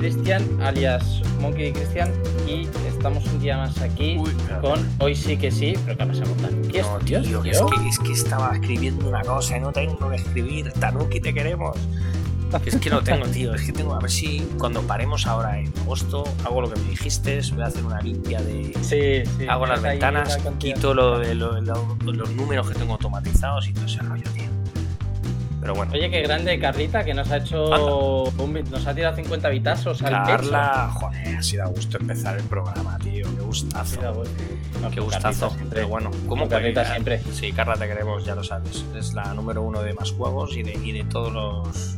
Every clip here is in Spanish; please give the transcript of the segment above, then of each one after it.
Cristian, alias Monkey Cristian, y estamos un día más aquí Uy, con Hoy sí que sí, pero ¿qué ha pasado? ¿Qué No, es, tío, tío? es, que, es que estaba escribiendo una cosa y no tengo que escribir. Tanuki, te queremos. Es que no tengo, tío. Es que tengo. A ver si cuando paremos ahora en agosto hago lo que me dijiste. Voy a hacer una limpia de. Sí, sí. Hago las ahí ventanas, quito lo lo- lo- los números que tengo automatizados y todo ese rollo, tío. Pero bueno. Oye, qué grande Carlita, que nos ha hecho. un nos ha tirado 50 vitazos al pecho. Carla, joder, ha sido a gusto empezar el programa, tío. Qué gustazo. No, Qué gustazo. Carlita siempre. Pero bueno, ¿cómo Carlita que- siempre. Sí, Carla, te queremos, ya lo sabes. Es la número uno de más juegos y de, y de todos los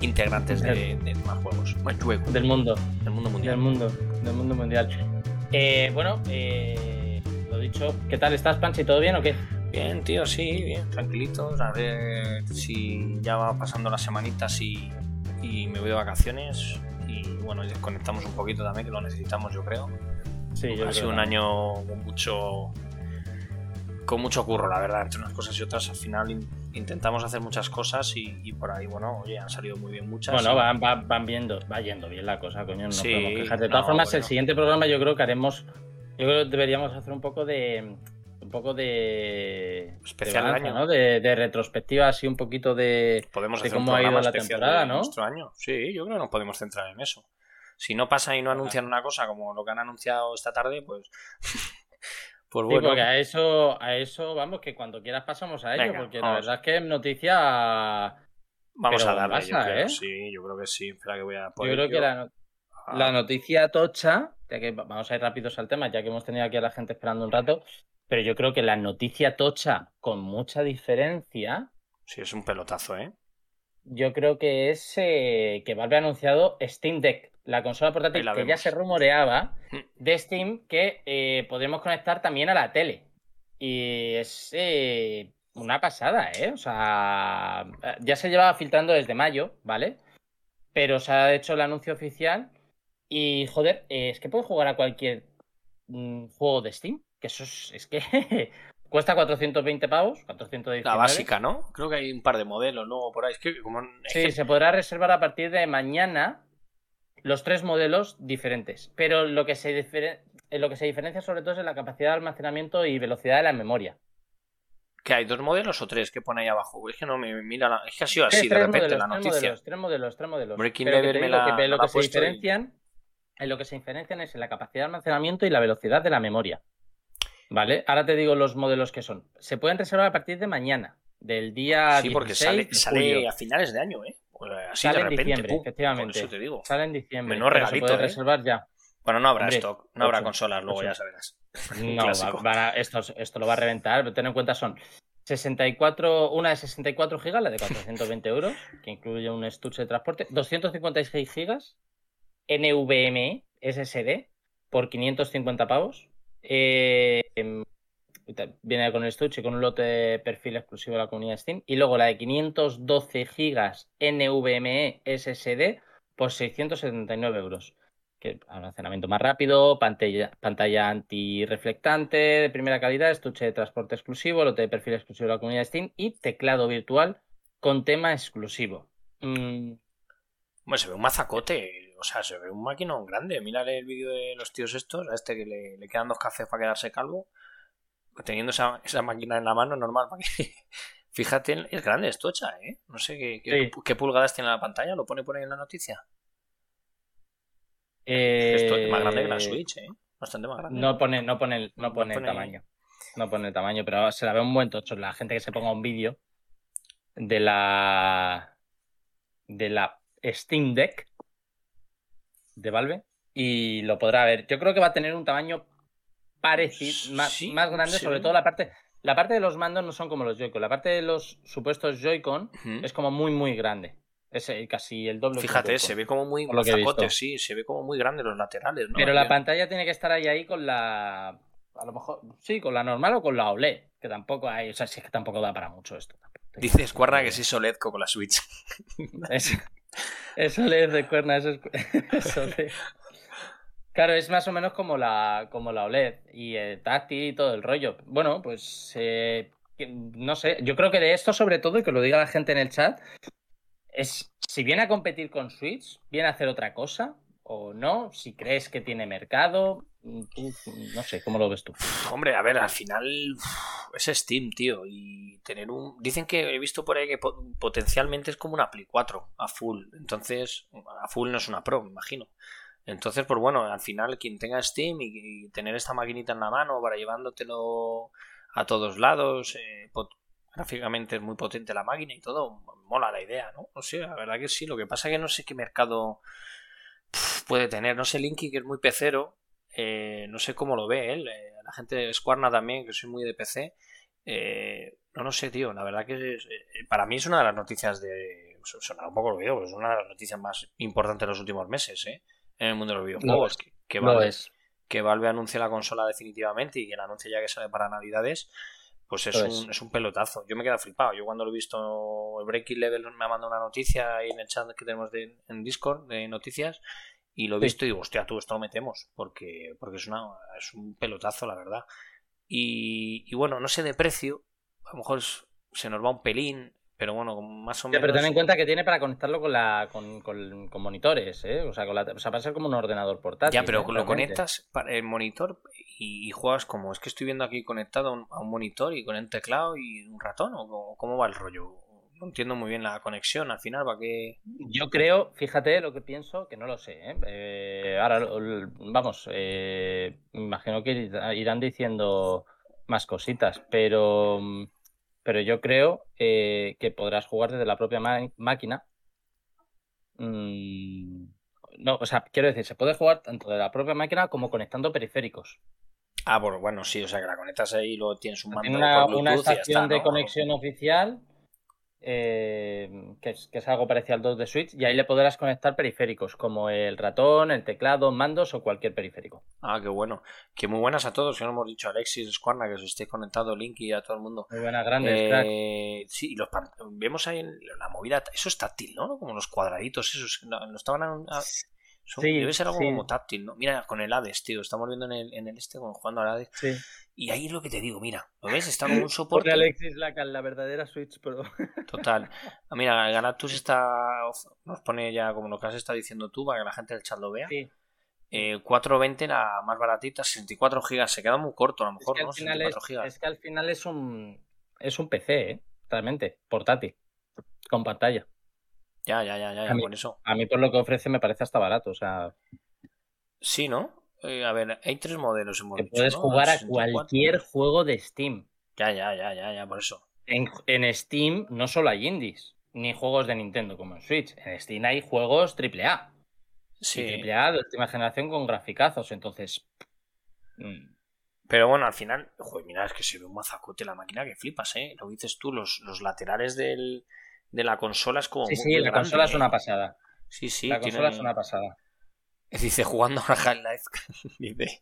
integrantes de, de más juegos. Más juegos. Del mundo. Del mundo Del mundial. mundo, del mundo mundial. Eh, bueno, eh, lo dicho, ¿qué tal estás, Panchi? ¿Todo bien o qué? Bien, tío, sí, bien, tranquilitos. A ver si ya va pasando las semanitas y, y me voy de vacaciones. Y bueno, desconectamos un poquito también, que lo necesitamos, yo creo. Sí, yo ha sido un año con mucho con mucho curro, la verdad, entre unas cosas y otras. Al final in- intentamos hacer muchas cosas y, y por ahí, bueno, oye, han salido muy bien muchas. Bueno, y- van, van, van viendo, va yendo bien la cosa, coño, no Sí, podemos quejar. De todas no, formas, el siguiente programa yo creo que haremos, yo creo que deberíamos hacer un poco de, un poco de, Especial de año. ¿no? De, de retrospectiva, así un poquito de, podemos de hacer un cómo ha ido la temporada, ¿no? nuestro año. Sí, yo creo que nos podemos centrar en eso. Si no pasa y no anuncian una cosa como lo que han anunciado esta tarde, pues. pues Sí, bueno. porque a eso, a eso, vamos, que cuando quieras pasamos a ello, Venga, porque la verdad es que es noticia. Vamos pero a darle, yo pasa, creo. ¿eh? Sí, yo creo que sí. Espera que voy a Yo poner creo que yo- la, no- Ah, la noticia tocha, ya que va- vamos a ir rápidos al tema, ya que hemos tenido aquí a la gente esperando un rato, pero yo creo que la noticia tocha, con mucha diferencia, Sí, es un pelotazo, ¿eh? yo creo que es eh, que Valve ha anunciado Steam Deck, la consola portátil la que ya se rumoreaba Mm. de Steam que eh, podremos conectar también a la tele. Y es eh, una pasada, ¿eh? O sea, ya se llevaba filtrando desde mayo, ¿vale? Pero se ha hecho el anuncio oficial y, joder, eh, es que puedes jugar a cualquier mm, juego de Steam, que eso es, es que cuesta 420 pavos, 419. La básica, ¿no? Creo que hay un par de modelos luego por ahí. Es que como. es Sí, que- se podrá reservar a partir de mañana los tres modelos diferentes. Pero lo que se, difere- eh, lo que se diferencia sobre todo es en la capacidad de almacenamiento y velocidad de la memoria. ¿Qué hay? ¿Dos modelos o tres que pone ahí abajo? Es que no me mira la... Es que ha sido así Tres- de tres repente modelos, la tres noticia. modelos, tres modelos, tres modelos. Breaking Pero que Level me la- que lo la que se puesto y- diferencian, en lo que se diferencian es en la capacidad de almacenamiento y la velocidad de la memoria. ¿Vale? Ahora te digo los modelos que son. Se pueden reservar a partir de mañana, del día Sí, porque 16 sale, de sale julio. a finales de año, ¿eh? Pues así Sale de en diciembre, pum, efectivamente. Eso te digo. Sale en diciembre. Menudo pero regalito, se puede ¿eh? reservar ya. Bueno, no habrá Hombre, stock, no habrá consolas, luego ya sabrás. No, va- van a- esto, esto lo va a reventar, pero ten en cuenta son 64, una de 64 gigas, la de 420 euros, que incluye un estuche de transporte, 256 gigas, NVMe SSD por 550 pavos. Eh, viene con el estuche con un lote de perfil exclusivo de la comunidad Steam. Y luego la de 512 gigas NVMe SSD por 679 euros que almacenamiento más rápido, pantalla, pantalla antirreflectante de primera calidad, estuche de transporte exclusivo, lote de perfil exclusivo de la comunidad Steam y teclado virtual con tema exclusivo. Mm, Hombre, se ve un mazacote, o sea, se ve un maquinón grande. Mírale el vídeo de los tíos estos, a este que le, le quedan dos cafés para quedarse calvo, teniendo esa, esa máquina en la mano normal. para que- Fíjate, es grande, es tocha, ¿eh? No sé qué, qué, Sí. qué pulgadas tiene la pantalla, lo pone por ahí en la noticia. eh, Esto es más grande que la Switch, ¿eh? Bastante más grande. No pone, no pone, no pone, pone- tamaño. No pone tamaño, pero se la ve un buen tocho. La gente que se ponga un vídeo de la de la Steam Deck de Valve y lo podrá ver. Yo creo que va a tener un tamaño parecido, más, Sí, más grande, sí. sobre todo la parte. La parte de los mandos no son como los Joy-Con. La parte de los supuestos Joy-Con es como muy, muy grande. Es eh, casi el doble. Fíjate, se ve como muy lo visto. sí, se ve como muy grande los laterales, ¿no? Pero la pantalla tiene que estar ahí, ahí con la. A lo mejor. Sí, con la normal o con la OLED. Que tampoco hay. O sea, si es que tampoco da para mucho esto. Dices, Cuerna, que sí OLED con la Switch. Es, es OLED de cuerna, eso es. Claro, es más o menos como la, como la OLED y el táctil y todo el rollo. Bueno, pues eh, no sé, yo creo que de esto sobre todo, y que lo diga la gente en el chat, es si viene a competir con Switch, viene a hacer otra cosa o no, si crees que tiene mercado, no sé, ¿cómo lo ves tú? Hombre, a ver, al final es Steam, tío, y tener un... Dicen que he visto por ahí que potencialmente es como una Play 4 a full, entonces a full no es una Pro, me imagino. Entonces, pues bueno, al final quien tenga Steam y, tener esta maquinita en la mano para llevándotelo a todos lados, eh, gráficamente es muy potente la máquina y todo, mola la idea, ¿no? O sea, la verdad que sí, lo que pasa es que no sé qué mercado puede tener, no sé Linky que es muy pecero, eh, no sé cómo lo ve él, eh, la gente de Squarna también, que soy muy de PC, no, no sé, tío, la verdad que para mí es una de las noticias de... Sonar un poco lo veo, pero es una de las noticias más importantes de los últimos meses, ¿eh? en el mundo de los videojuegos. que, que, Valve, que, Valve, anuncie la consola definitivamente y que la anuncie ya que sale para Navidades, pues es, un, es. un, pelotazo. Yo me quedo flipado. Yo cuando lo he visto, el Breaking Level me ha mandado una noticia ahí en el chat que tenemos de, en Discord de noticias y lo he visto y digo, hostia, tú esto lo metemos porque, porque es, una, es un pelotazo, la verdad. Y, y bueno, no sé de precio, a lo mejor se nos va un pelín, pero bueno, más o menos. pero ten en cuenta que tiene para conectarlo con la con, con, monitores, ¿eh? O sea, con la, o sea, para ser como un ordenador portátil. Ya, pero ¿eh? lo conectas para el monitor y, juegas como. Es que estoy viendo aquí conectado a un monitor y con el teclado y un ratón, ¿o cómo va el rollo? No entiendo muy bien la conexión al final, ¿para qué? Yo creo, fíjate lo que pienso, que no lo sé. ¿eh? eh ahora, vamos, eh, imagino que irán diciendo más cositas, pero pero yo creo eh, que podrás jugar desde la propia máquina. Mm, no, o sea, quiero decir, se puede jugar tanto de la propia máquina como conectando periféricos. Ah, bueno, bueno, sí, o sea que la conectas ahí y luego tienes un mando una, por una estación de conexión oficial eh, que, es, algo parecido al 2 de Switch, y ahí le podrás conectar periféricos, como el ratón, el teclado, mandos o cualquier periférico. Ah, qué bueno. Que muy buenas a todos, que no hemos dicho Alexis, Squarna, que os esté conectado, Link y a todo el mundo. Muy buenas, grandes, eh, Sí, los vemos ahí en la movida, eso es táctil, ¿no? Como los cuadraditos, esos, no, estaban... debe ser algo como táctil, ¿no? Mira, con el Hades, tío, estamos viendo en el, en el este, jugando al Hades. Sí. Y ahí es lo que te digo, mira, ¿lo ves? Está como un soporte. Alexis la, la verdadera Switch Pro. Total. Ah, mira, Galatus está. Nos pone ya como lo que has estado diciendo tú, para que la gente del chat lo vea. Sí. Eh, 420 la más baratita, 64 gigas. Se queda muy corto, a lo mejor, ¿no? 64 gigas. Es que al final es un. Es un PC, ¿eh? Realmente. Portátil. Con pantalla. Ya, ya, ya, ya, con eso. A mí por lo que ofrece me parece hasta barato, o sea. Sí, ¿no? Eh, a ver, hay tres modelos. Hemos puedes jugar a cualquier juego de Steam. Ya, ya, ya, ya, ya, por eso. En, en, Steam no solo hay indies, ni juegos de Nintendo como en Switch. En Steam hay juegos AAA. Sí. AAA de última generación con graficazos, entonces. Mm. Pero bueno, al final, joder, mira, es que se ve un mazacote la máquina que flipas, ¿eh? Lo dices tú, los, los laterales del, de la consola es como. Sí, sí, la consola es ¿eh? una pasada. Sí, sí. La consola es una pasada. Dice, jugando al Half-Life, dice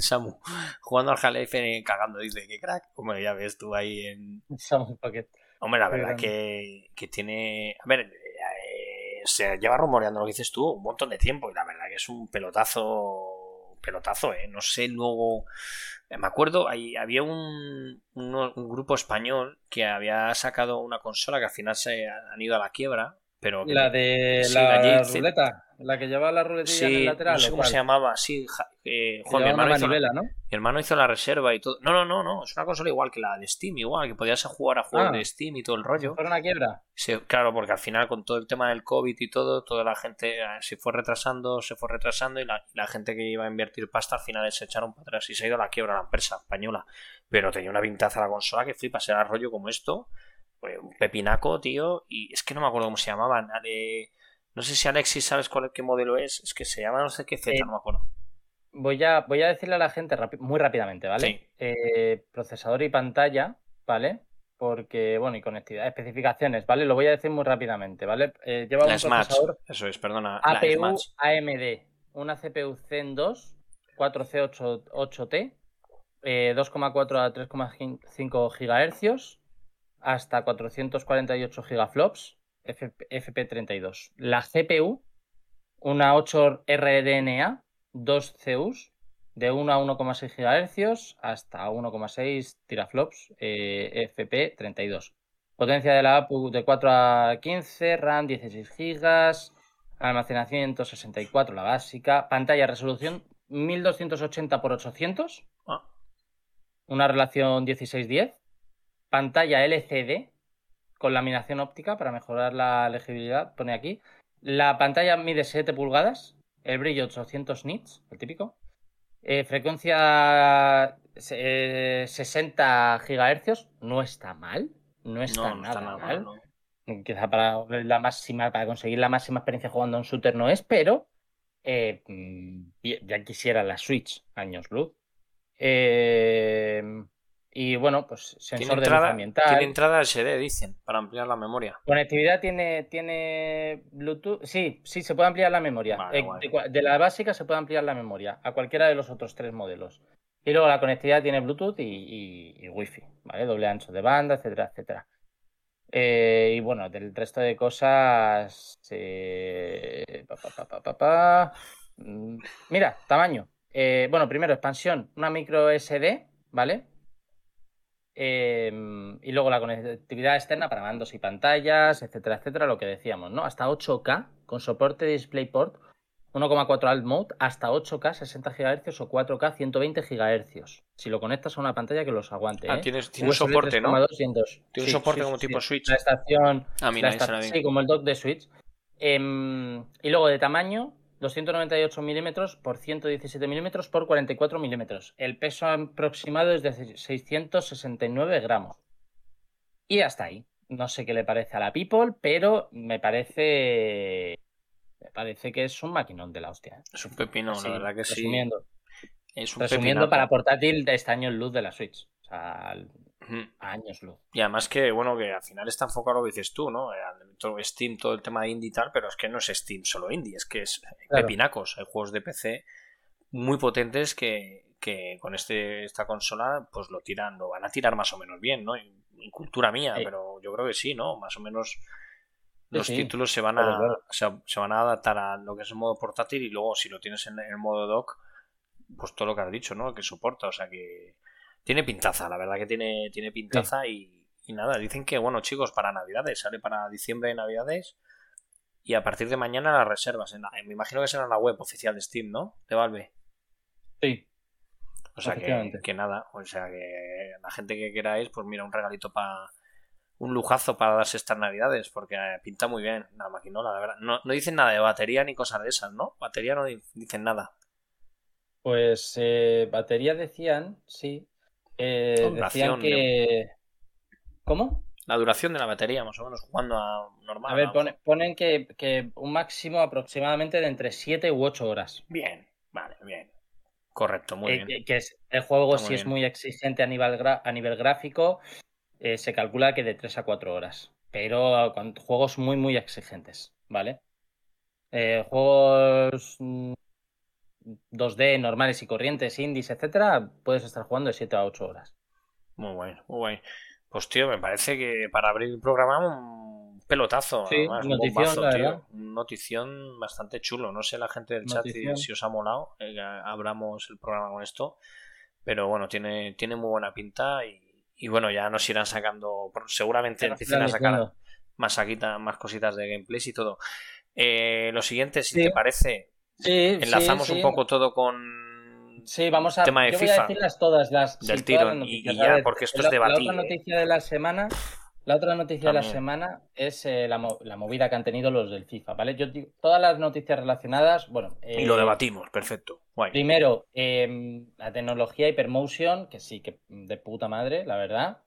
Samu, jugando al Half-Life cagando, dice, qué crack. Hombre, ya ves tú ahí en... Samu Pocket. Hombre, la verdad que, que, tiene... A ver, eh, se lleva rumoreando lo que dices tú un montón de tiempo y la verdad que es un pelotazo, pelotazo, ¿eh? No sé, luego... Eh, me acuerdo, ahí, había un, un, grupo español que había sacado una consola que al final se han ido a la quiebra, pero... La de la ruleta. La que llevaba la ruletilla en el lateral. No sé cómo se llamaba, sí. Eh, mi, hermano hizo, ¿no? mi hermano hizo la reserva y todo. No, no, no, no. Es una consola igual que la de Steam, igual, que podías jugar a juegos ah. de Steam y todo el rollo. ¿Fue una quiebra? Sí, claro, porque al final con todo el tema del COVID y todo, toda la gente eh, se fue retrasando, se fue retrasando y la, gente que iba a invertir pasta al final se echaron para atrás y se ha ido a la quiebra la empresa española. Pero tenía una pintaza la consola que flipas, era rollo como esto. Pues, un pepinaco, tío. Y es que no me acuerdo cómo se llamaban. De no sé si Alexis sabes cuál qué modelo es. Es que se llama no sé qué Z, eh, no me acuerdo. Voy a, voy a decirle a la gente muy rápidamente, ¿vale? Eh, procesador y pantalla, ¿vale? Porque, bueno, y conectividad, especificaciones, ¿vale? Lo voy a decir muy rápidamente, ¿vale? Eh, lleva un procesador eso es, perdona. APU AMD, una CPU Zen 2, 4C8T, 2,4 a 3,5 GHz, hasta 448 gigaflops, FP32. La CPU, una 8 RDNA, 2 CUs, de 1 a 1,6 GHz hasta 1,6 teraflops eh, FP32. Potencia de la APU de 4 a 15, RAM 16 GB, almacenamiento 64 la básica, pantalla resolución 1280 x 800, Ah, una relación 1610, pantalla LCD con laminación óptica para mejorar la legibilidad, pone aquí. La pantalla mide 7 pulgadas, el brillo 800 nits, el típico. Eh, frecuencia eh, 60 GHz, no está mal, no está no, no nada está nada mal. mal, ¿no? Quizá para la máxima, para conseguir la máxima experiencia jugando un shooter no es, pero eh, mm, ya quisiera la Switch, años luz. Eh, y bueno, pues sensor de luz entrada, ambiental. tiene entrada SD, dicen, para ampliar la memoria. Conectividad tiene, tiene Bluetooth. Sí, sí, se puede ampliar la memoria. Vale, Eh, de, de la básica se puede ampliar la memoria a cualquiera de los otros tres modelos. Y luego la conectividad tiene Bluetooth y, y- y Wi-Fi, ¿vale? Doble ancho de banda, etcétera, etcétera. Eh, y bueno, del resto de cosas. eh, pa, pa, pa. Mm, Mira, tamaño. Eh, bueno, primero expansión, una micro SD, ¿vale? Eh, y luego la conectividad externa para mandos y pantallas, etcétera, etcétera, lo que decíamos, ¿no? Hasta 8K con soporte de DisplayPort, 1,4 alt mode, hasta 8K 60 GHz o 4K 120 GHz. Si lo conectas a una pantalla que los aguante, Ah, ¿eh? tienes, tiene un soporte, ¿no? 3,2 y en 2. Tiene un Sí, soporte sí, como sí, tipo. Switch. La estación, Ah, mira, la ahí suena esta- bien. sí, como el dock de Switch. Em, y luego de tamaño, 298 milímetros por 117 milímetros por 44 milímetros. El peso aproximado es de 669 gramos. Y hasta ahí. No sé qué le parece a la People, pero me parece. Me parece que es un maquinón de la hostia. ¿eh? Es un pepino, la verdad que sí. resumiendo. Es un Resumiendo, para portátil de este año en luz de la Switch. O sea, años luz. Y además que, bueno, que al final está enfocado lo que dices tú, ¿no? Eh, Todo Steam, todo el tema de indie y tal, pero es que no es Steam solo indie, es que es Claro. pepinacos. Hay juegos de PC muy potentes que, que con este, esta consola pues lo tiran, lo van a tirar más o menos bien, ¿no? En, en cultura mía, Sí. pero yo creo que sí, ¿no? Más o menos los sí. títulos se van, Claro, a, claro. se, se van a adaptar a lo que es el modo portátil y luego si lo tienes en el modo dock, pues todo lo que has dicho, ¿no? Que soporta, o sea que tiene pintaza, la verdad que tiene, tiene pintaza y, y nada, dicen que, bueno, chicos, para Navidades, sale para diciembre de Navidades y a partir de mañana las reservas. En la- me imagino que será en la web oficial de Steam, ¿no? De Valve. Sí, O sea que, que nada, o sea que la gente que queráis, pues mira, un regalito para. Un lujazo para darse estas navidades, porque eh, pinta muy bien la maquinola, la verdad. No, no dicen nada de batería ni cosas de esas, ¿no? Batería no di- dicen nada. Pues eh, batería decían, sí. Eh, decían que. ¿Cómo? La duración de la batería, más o menos, jugando a normal. A ver, pone- ponen que, que un máximo aproximadamente de entre 7 u 8 horas. Bien, vale, bien. Correcto, muy Eh, bien. que- es, el juego, si es muy exigente a nivel, a nivel gráfico, eh, se calcula que de 3 a 4 horas. Pero con juegos muy, muy exigentes, ¿vale? Eh, juegos mm, 2D normales y corrientes, indies, etcétera, puedes estar jugando de 7 a 8 horas. Muy bueno, muy bueno. Pues tío, me parece que para abrir el programa un pelotazo, Sí, además, un notición, bombazo, la tío. Un notición bastante chulo. No sé la gente del chat si, os ha molado, eh, abramos el programa con esto. Pero bueno, tiene, tiene muy buena pinta y, y bueno, ya nos irán sacando, seguramente irán a sacar más, saquita- más cositas de gameplays y todo. Eh, lo siguiente, si Sí. te parece, Sí, enlazamos sí, un poco todo con Sí, vamos a. tema de yo voy FIFA. a decirlas todas las. Del tiro, y- ya, porque esto es la, debatir, La otra noticia de la semana. La otra noticia de la semana es eh, la, mo- la movida que han tenido los del FIFA, ¿vale? Yo digo, todas las noticias relacionadas, bueno. y lo eh, debatimos, perfecto. Guay. Primero, eh, la tecnología Hypermotion, que sí, que de puta madre, la verdad.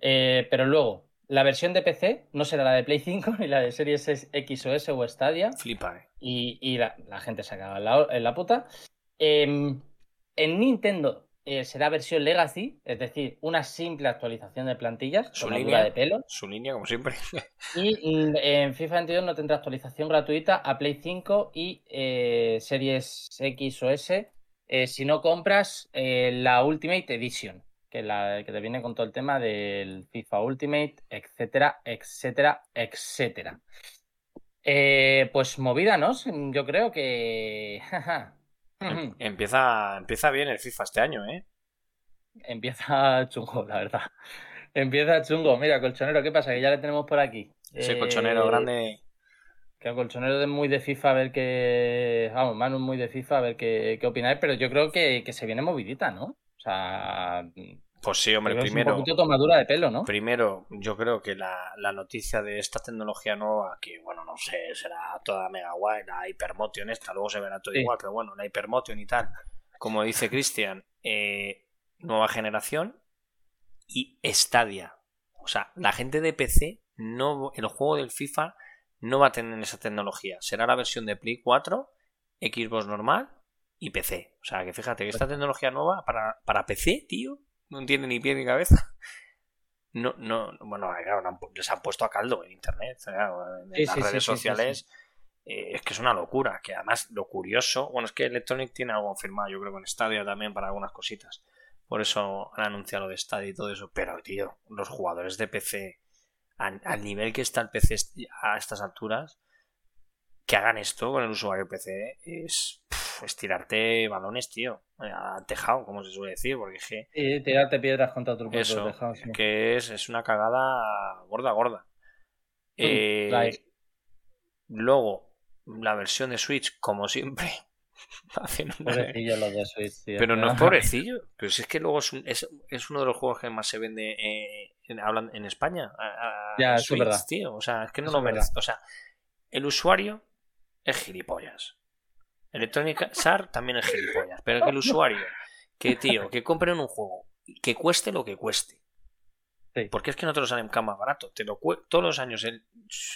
Eh, pero luego, la versión de PC no será la de Play 5 ni la de Series X o S o Stadia Flipa, eh. Y, y la, la gente se acaba en la, en la puta. Em, en Nintendo eh, será versión Legacy, es decir, una simple actualización de plantillas, Su línea. de pelo. Su línea, como siempre. Y mm, en FIFA 22 no tendrá actualización gratuita a Play 5 y eh, Series X o S eh, si no compras la Ultimate Edition, que, es la, que te viene con todo el tema del FIFA Ultimate, etcétera, etcétera, etcétera. Eh, pues movida, ¿no? Yo creo que... Em- empieza, empieza bien el FIFA este año, ¿eh? Empieza chungo, la verdad. Empieza chungo. Mira, colchonero, ¿qué pasa? Que ya le tenemos por aquí. Ese colchonero Eh, grande. Que el colchonero es muy de FIFA, a ver qué. Vamos, Manu es muy de FIFA, a ver qué, qué opináis, pero yo creo que, que se viene movidita, ¿no? O sea, Pues sí, hombre, que es primero. un poquito tomadura de pelo, ¿no? Primero, yo creo que la, la noticia de esta tecnología nueva, que bueno, no sé, será toda mega guay, la Hypermotion esta, luego se verá todo Sí. igual, pero bueno, la Hypermotion y tal, como dice Cristian, eh, nueva generación y Stadia. O sea, la gente de PC, no, el juego del FIFA no va a tener esa tecnología. Será la versión de Play 4, Xbox normal y PC. O sea, que fíjate que esta tecnología nueva para, para PC, tío, no tiene ni pie ni cabeza. No, no, bueno, claro, han les han puesto a caldo en internet, en Sí, las sí, redes sí, sociales. eh, es que es una locura. Que además, lo curioso, bueno, es que Electronic tiene algo firmado, yo creo, con Stadia también para algunas cositas. Por eso han anunciado lo de Stadia y todo eso. Pero, tío, los jugadores de PC, al, al nivel que está el PC a estas alturas, que hagan esto con el usuario PC es, pf, es tirarte balones, tío, al tejado, como se suele decir, porque es que Y tirarte piedras contra otro propio eso, tejado, sí. que es, es una cagada gorda, gorda. Eh, la es. luego, la versión de Switch, como siempre, Pobrecillos los de Switch, tío. Pero no es pobrecillo, pero si es que luego es, un- es, es uno de los juegos que más se vende eh, en, hablan- en España. a- a- Ya, eso es Switch, verdad. tío. O sea, es que no lo merece. O sea, el usuario es gilipollas. Electronic Arts también es gilipollas. Pero que el usuario, que tío, que compren un juego, que cueste lo que cueste. Sí. Porque es que no te lo salen más barato. Te lo todos los años el,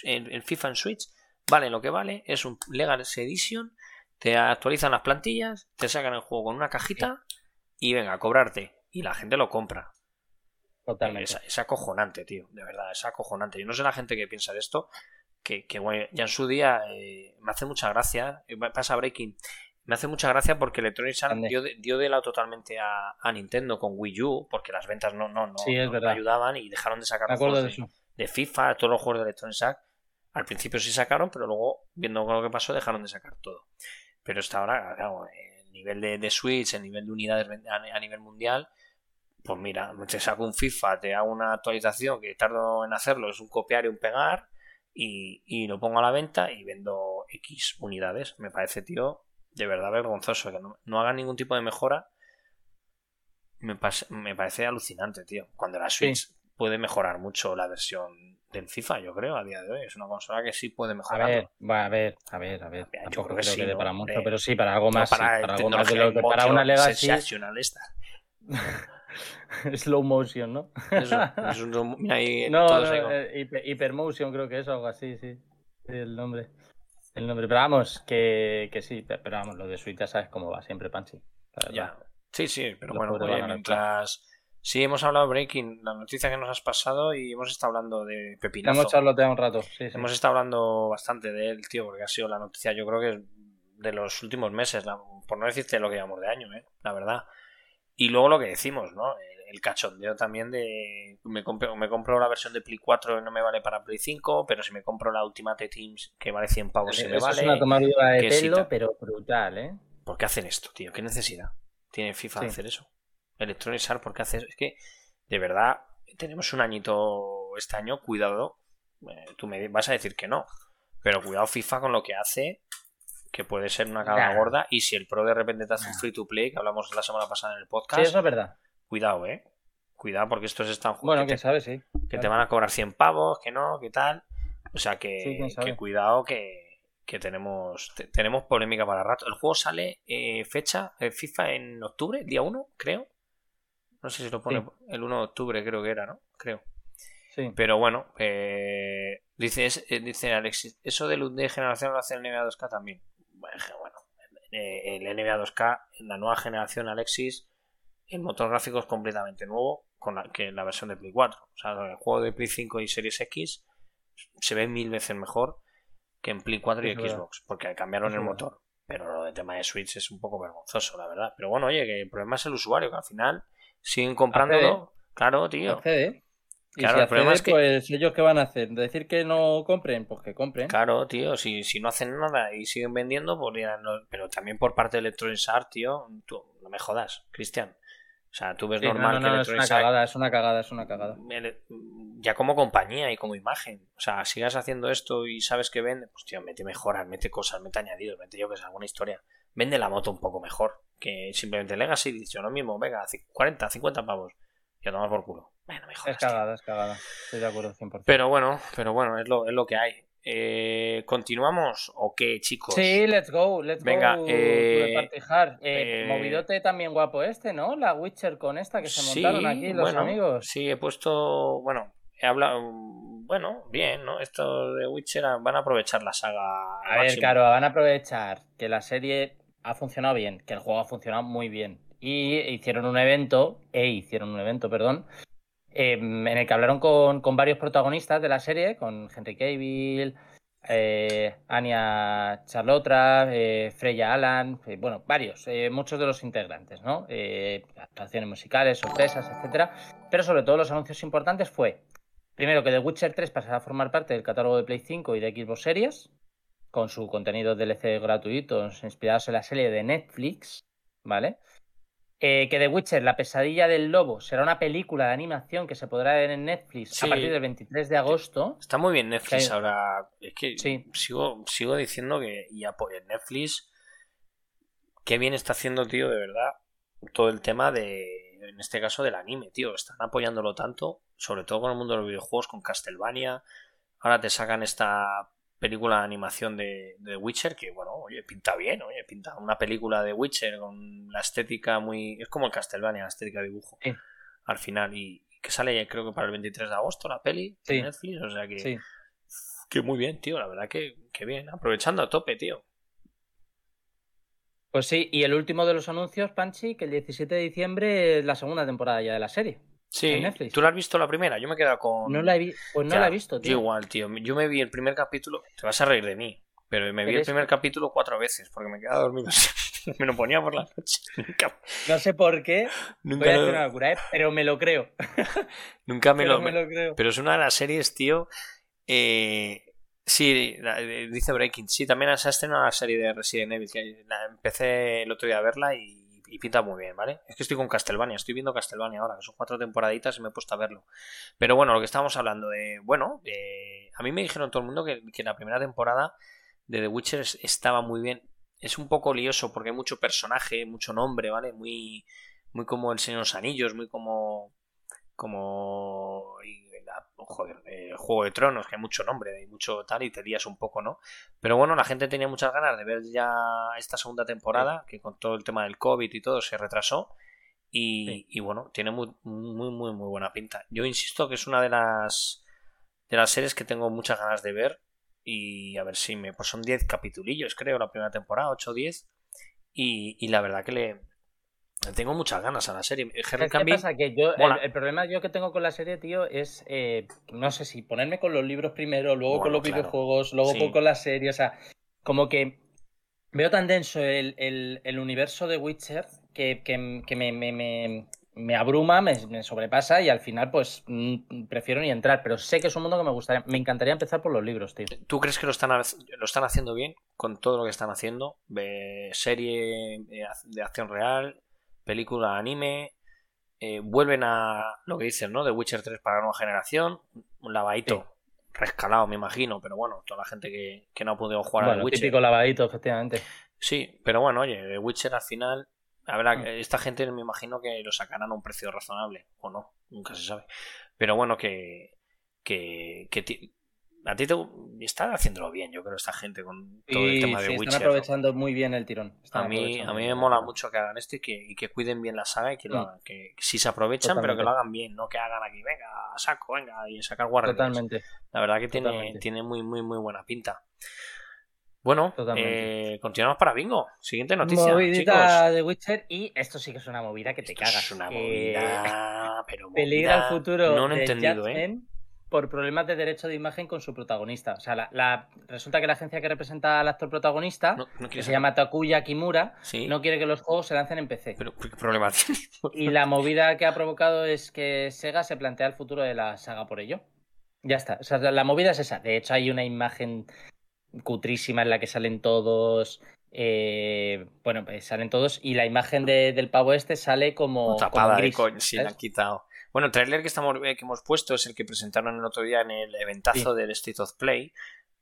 el- el FIFA en Switch vale lo que vale. Es un Legal Edition. Te actualizan las plantillas, te sacan el juego con una cajita y venga, a cobrarte. Y la gente lo compra. Totalmente. Es, es acojonante, tío. De verdad, es acojonante. Yo no sé la gente que piensa de esto. Que, que bueno, ya en su día eh, me hace mucha gracia. eh, Pasa Breaking. Me hace mucha gracia porque Electronic Arts dio de, dio de lado totalmente a, a Nintendo con Wii U. Porque las ventas no, no, no, Sí, no ayudaban y dejaron de sacar los juegos de de, de FIFA, todos los juegos de Electronic Arts. Al principio sí sacaron, pero luego, viendo lo que pasó, dejaron de sacar todo. Pero hasta ahora, claro, el nivel de, de Switch, el nivel de unidades a, a nivel mundial, pues mira, te saco un FIFA, te hago una actualización que tardo en hacerlo, es un copiar y un pegar, y, y lo pongo a la venta y vendo X unidades. Me parece, tío, de verdad vergonzoso que no, no hagan ningún tipo de mejora. Me, pas- me parece alucinante, tío. Cuando la Switch puede mejorar mucho la versión del FIFA, yo creo, a día de hoy. Es una consola que sí puede A mejorar. ver, va, a ver, a ver, a ver. Yo Tampoco creo que sí, dé ¿no? para mucho, Hombre. pero sí, para algo No más. sí, para, para algo más de lo que para una Legacy esta. slow motion, ¿no? Eso, es un- mira ahí no, no, eh, hiper- hypermotion creo que es algo así, sí. El nombre. El nombre. Pero vamos, que, que sí, pe- pero vamos, lo de Switch ya sabes cómo va siempre, Panchi. Ya. Sí, sí, pero Los bueno, oye, mientras. Sí, hemos hablado de Breaking, la noticia que nos has pasado y hemos estado hablando de Pepinazo. Hemos charloteado un rato, sí, sí. Hemos estado hablando bastante de él, tío, porque ha sido la noticia, yo creo que es de los últimos meses, la- por no decirte lo que llevamos de año, ¿eh? la verdad. Y luego lo que decimos, ¿no? El, el cachondeo también de. Me compro, me compro la versión de Play 4 y no me vale para Play 5, pero si me compro la Ultimate Teams que vale 100 pavos, sí me Eso vale. es una tomadura de sí pelo, pero brutal, ¿eh? ¿Por qué hacen esto, tío? ¿Qué necesidad tiene FIFA de hacer eso? Electronic Arts, ¿por qué hace eso? Es que, de verdad, tenemos un añito este año, cuidado. Eh, tú me vas a decir que no, pero cuidado FIFA con lo que hace, que puede ser una cara Nah. gorda. Y si el Pro de repente te hace un free to play, que hablamos la semana pasada en el Sí, podcast, eso es verdad. cuidado, eh. Cuidado, porque estos están Bueno, que, quién te, sabe, sí. que te van a cobrar 100 pavos, que no, que tal. O sea que, Sí, que cuidado que, que tenemos te- tenemos polémica para rato. El juego sale eh, fecha, eh, FIFA en octubre, día 1, creo. No sé si lo pone Sí. el 1 de octubre, creo que era, ¿no? Creo. Sí. Pero bueno, eh, dice, eh, dice Alexis, eso del de generación lo hace el NBA 2K también. Bueno, eh, el NBA 2K, en la nueva generación Alexis, el motor gráfico es completamente nuevo con la, que la versión de Play 4. O sea, el juego de Play 5 y Series X se ve mil veces mejor que en Play 4 y es verdad. Xbox, porque cambiaron el verdad. motor. Pero lo del tema de Switch es un poco vergonzoso, la verdad. Pero bueno, oye, que el problema es el usuario, que al final siguen comprándolo. Claro, tío. Accede, Y claro, el problema es que... pues ellos qué van a hacer, decir que no compren, pues que compren. Claro, tío, si, si no hacen nada y siguen vendiendo, pues pero también por parte de Electronic Arts, tío, tú, no me jodas, Cristian. O sea, tú ves normal no, no, es una cagada, es una cagada, es una cagada. Ya como compañía y como imagen. O sea, sigas haciendo esto y sabes que vende, pues tío, mete mejoras, mete cosas, mete añadidos, mete yo que sé, alguna historia. Vende la moto un poco mejor. Que simplemente Legacy dice lo mismo, venga, 40, 50 pavos. Y a tomar por culo. Bueno, mejor. Es cagada, es cagada. Estoy de acuerdo 100%. Pero bueno, pero bueno, es lo, es lo que hay. Eh, ¿Continuamos o qué, chicos? Sí, let's go, let's Venga, go. Eh, eh, eh, movidote también guapo este, ¿no? La Witcher con esta que se montaron aquí los amigos. Sí, he puesto, bueno, he hablado, bueno, bien, ¿no? Esto de Witcher van a aprovechar la saga. A ver, claro, van a aprovechar que la serie ha funcionado bien, que el juego ha funcionado muy bien. Y hicieron un evento, e hicieron un evento, perdón, Em, en el que hablaron con, varios protagonistas de la serie, con Henry Cavill, eh, Anya Charlotra, eh, Freya Alan, eh, bueno, varios, muchos de los integrantes, ¿no? actuaciones musicales, sorpresas, etcétera. Pero sobre todo los anuncios importantes fue, primero, que The Witcher 3 pasará a formar parte del catálogo de Play 5 y de Xbox Series, con su contenido DLC gratuito inspirados en la serie de Netflix, ¿vale? Eh, que The Witcher, La pesadilla del lobo, será una película de animación que se podrá ver en Netflix a partir del 23 de agosto. Está muy bien Netflix ahora. Es que sigo, sigo diciendo que y apoyen Netflix. Qué bien está haciendo, tío, de verdad, todo el tema de, en este caso, del anime, tío. Están apoyándolo tanto, sobre todo con el mundo de los videojuegos, con Castlevania. Ahora te sacan esta película de animación de, de, Witcher que, bueno, oye, pinta bien, oye, pinta una película de Witcher con la estética muy... Es como el Castlevania, la estética de dibujo. Al final, y, que sale creo que para el 23 de agosto la peli de Netflix, o sea que... Que muy bien, tío, la verdad que, que bien, aprovechando a tope, tío. Pues sí, y el último de los anuncios, Panchi, que el 17 de diciembre es la segunda temporada ya de la serie. Sí, ¿tú la has visto la primera? Yo me he quedado con. No la he, pues no la he visto, tío. Yo igual, tío. Yo me vi el primer capítulo. Te vas a reír de mí. Pero me vi el primer capítulo cuatro veces porque me quedaba dormido. me lo ponía por la noche. No sé por qué. Nunca Voy a hacer una locura, ¿eh? pero me lo creo. Nunca me, lo... me lo creo. Pero es una de las series, tío. Eh... Sí, dice Breaking. Sí, también se ha estrenado la serie de Resident Evil. empecé el otro día a verla y y pinta muy bien, ¿vale? Es que estoy con Castlevania, estoy viendo Castlevania ahora, que son cuatro temporaditas y me he puesto a verlo. Pero bueno, lo que estábamos hablando de, bueno, a mí me dijeron todo el mundo que, la primera temporada de The Witcher estaba muy bien. Es un poco lioso porque hay mucho personaje, mucho nombre, ¿vale? Muy, muy como el Señor de los Anillos, muy como, como joder, eh, Juego de Tronos, que hay mucho nombre y mucho tal, y te días un poco, ¿no? Pero bueno, la gente tenía muchas ganas de ver ya esta segunda temporada, que con todo el tema del COVID y todo se retrasó. Y, bueno, tiene muy, muy, muy, muy buena pinta. Yo insisto que es una de las de las series que tengo muchas ganas de ver. Y a ver si me. Pues son 10 capitulillos, creo, la primera temporada, 8 o 10. Y, y la verdad que le, tengo muchas ganas a la serie. ¿Qué, pasa? Que yo, el, problema yo que tengo con la serie, tío, es, eh, no sé si ponerme con los libros primero, luego con los videojuegos, luego con la serie, o sea, como que veo tan denso el, el, universo de Witcher que, que, me, me, me, abruma, me, sobrepasa y al final pues mm, prefiero ni entrar, pero sé que es un mundo que me gustaría, me encantaría empezar por los libros, tío. ¿Tú crees que lo están, lo están haciendo bien con todo lo que están haciendo? serie de acción real, película anime, eh, vuelven a lo que dicen, ¿no? De Witcher 3 para la nueva generación, un lavadito rescalado, me imagino, pero bueno, toda la gente que, que no ha podido jugar al Witcher. Típico lavadito, efectivamente. Sí, pero bueno, oye, de Witcher al final, a ver, mm. esta gente me imagino que lo sacarán a un precio razonable, o no, nunca se sabe. Pero bueno, que, que, que a ti te está haciéndolo bien, yo creo, esta gente con todo el tema de sí, Witcher. Están aprovechando muy bien el tirón. a mí, a mí me mola mucho que hagan esto y que, y que cuiden bien la saga y que lo mm. hagan. Que si se aprovechan, pero que lo hagan bien, no que hagan aquí, venga, saco, venga, y sacar Warriors. Totalmente. La verdad que tiene, tiene muy, muy, muy buena pinta. Bueno, eh, continuamos para Bingo. Siguiente noticia. Movidita de Witcher y esto sí que es una movida que te cagas. Es una movida, pero Peligra el futuro. No lo he entendido, ¿eh? Por problemas de derecho de imagen con su protagonista. O sea, la, la- resulta que la agencia que representa al actor protagonista, No, no que se llama Takuya Kimura, Sí. no quiere que los juegos se lancen en PC. Pero ¿qué problema tiene? Y la movida que ha provocado es que Sega se plantea el futuro de la saga por ello. Ya está. O sea, la movida es esa. De hecho, hay una imagen cutrísima en la que salen todos. eh, bueno, pues salen todos. Y la imagen de- del pavo este sale como. tapada como de coño, sí, la han quitado. Bueno, el trailer que, estamos, eh, que hemos puesto es el que presentaron el otro día en el eventazo del State of Play,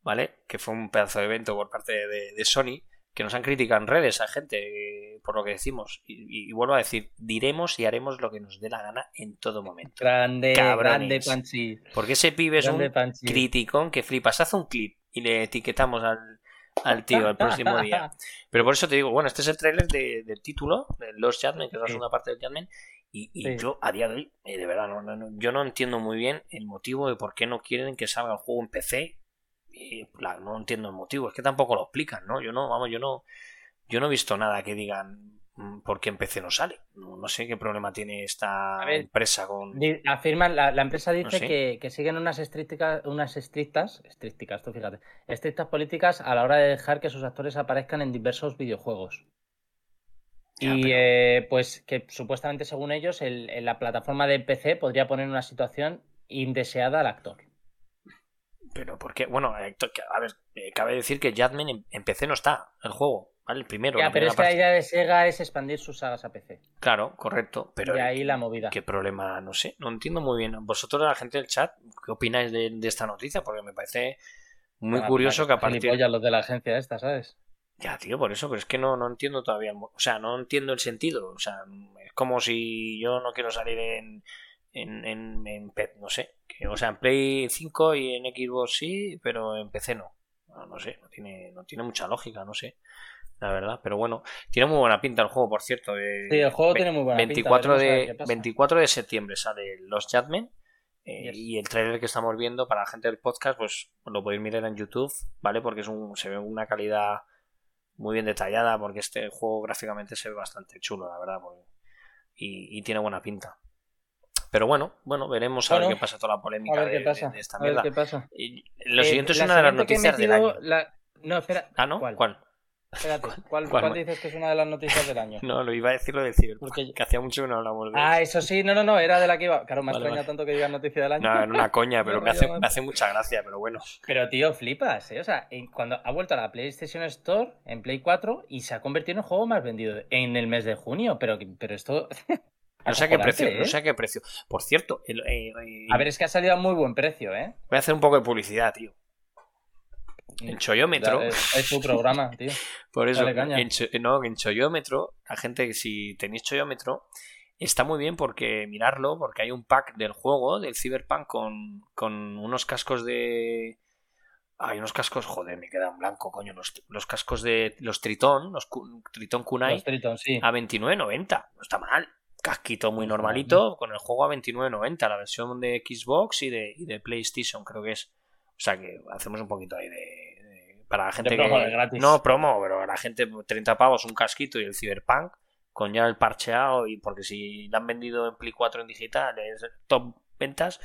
¿vale? Que fue un pedazo de evento por parte de, de Sony, que nos han criticado en redes a gente eh, por lo que decimos. Y, y vuelvo a decir, diremos y haremos lo que nos dé la gana en todo momento. Grande, Cabrones. grande Panchi. Porque ese pibe es un Panchi. criticón que flipas. Haz un clip y le etiquetamos al, al tío el próximo día. Pero por eso te digo, bueno, este es el tráiler de- del título, de Los Jadmen, que es la segunda parte del Jadmen. Y, y Sí. yo, a día de hoy, eh, de verdad, no, no- no- yo no entiendo muy bien el motivo de por qué no quieren que salga el juego en PC. Y, la- no entiendo el motivo, es que tampoco lo explican, ¿no? Yo no, vamos, yo no, yo no he visto nada que digan mm, por qué en PC no sale. No, no sé qué problema tiene esta ver, empresa con. Afirman, la, la empresa dice sé. que, que siguen unas estrictas, unas estrictas, estrictas, tú fíjate, estrictas políticas a la hora de dejar que sus actores aparezcan en diversos videojuegos. Ya, y pero- eh, pues que supuestamente según ellos el- en la plataforma de PC podría poner una situación indeseada al actor. Pero porque, bueno, eh, a ver, eh, cabe decir que Jadmen en, PC no está, el juego, ¿vale? El primero. Ya, pero es que la idea de Sega es expandir sus sagas a PC. Claro, correcto. Pero de ahí la movida. ¿Qué problema? No sé, no entiendo muy bien. Vosotros, la gente del chat, ¿qué opináis de, de esta noticia? Porque me parece muy curioso que a partir... los de la agencia esta, ¿sabes? Ya, tío, por eso, pero es que no, no entiendo todavía. O sea, no entiendo el sentido. O sea, es como si yo no quiero salir en... En, en, en no sé, que, o sea, en Play 5 y en Xbox sí, pero en PC no. No, no sé, no tiene, no tiene mucha lógica, no sé, la verdad. Pero bueno, tiene muy buena pinta el juego, por cierto. eh, Sí, el juego tiene muy buena 24 pinta. de, qué pasa. 24 de septiembre sale Los Jadmen. eh, Yes. Y el trailer que estamos viendo para la gente del podcast, pues lo podéis mirar en YouTube, ¿vale? Porque es un, se ve una calidad muy bien detallada, porque este juego gráficamente se ve bastante chulo, la verdad. porque- y, y tiene buena pinta. Pero bueno, bueno, veremos a ver qué pasa toda la A polémica ver de, qué pasa. de- de esta a ver mierda. qué pasa. Y lo Eh, siguiente es la una de las noticias del metido, año. la- No, espera. Ah, ¿no? ¿Cuál? ¿Cuál? Espérate, ¿cuál, ¿Cuál? cuál dices que es una de las noticias del año? No, lo iba a decir lo del Cyberpunk, Porque- que hacía mucho que no hablamos de Ah, eso sí, no, no, no, era de la que iba. Claro, me Vale, extraña vale. tanto que digas noticia del año. No, era una coña, pero Me hace, me hace mucha gracia, pero bueno. Pero tío, flipas, ¿eh? O sea, cuando ha vuelto a la PlayStation Store en Play 4 y se ha convertido en el juego más vendido en el mes de junio. Pero, pero esto. No sé a qué precio, no ¿eh? sé a qué precio. Por cierto, el- eh, eh, A ver, es que ha salido a muy buen precio, ¿eh? voy a hacer un poco de publicidad, tío. En Choyómetro, Ya, Es, es tu programa, tío. por eso, en, no, en Choyómetro, la gente, que si tenéis Choyómetro, está muy bien porque mirarlo, porque hay un pack del juego, del Cyberpunk, con, con unos cascos de... Hay unos cascos, joder, me queda en blanco, coño. Los, los cascos de los Tritón, los Tritón Kunai, Los Triton, sí. a 29.90. No está mal. Casquito muy normalito con el juego a 29.90. La versión de Xbox y de, y de PlayStation creo que es. O sea que hacemos un poquito ahí de... para la gente promo, que... gratis. No, promo, pero la gente 30 pavos, un casquito y el Cyberpunk con ya el parcheado y porque si la han vendido en Play 4 en digital es top ventas,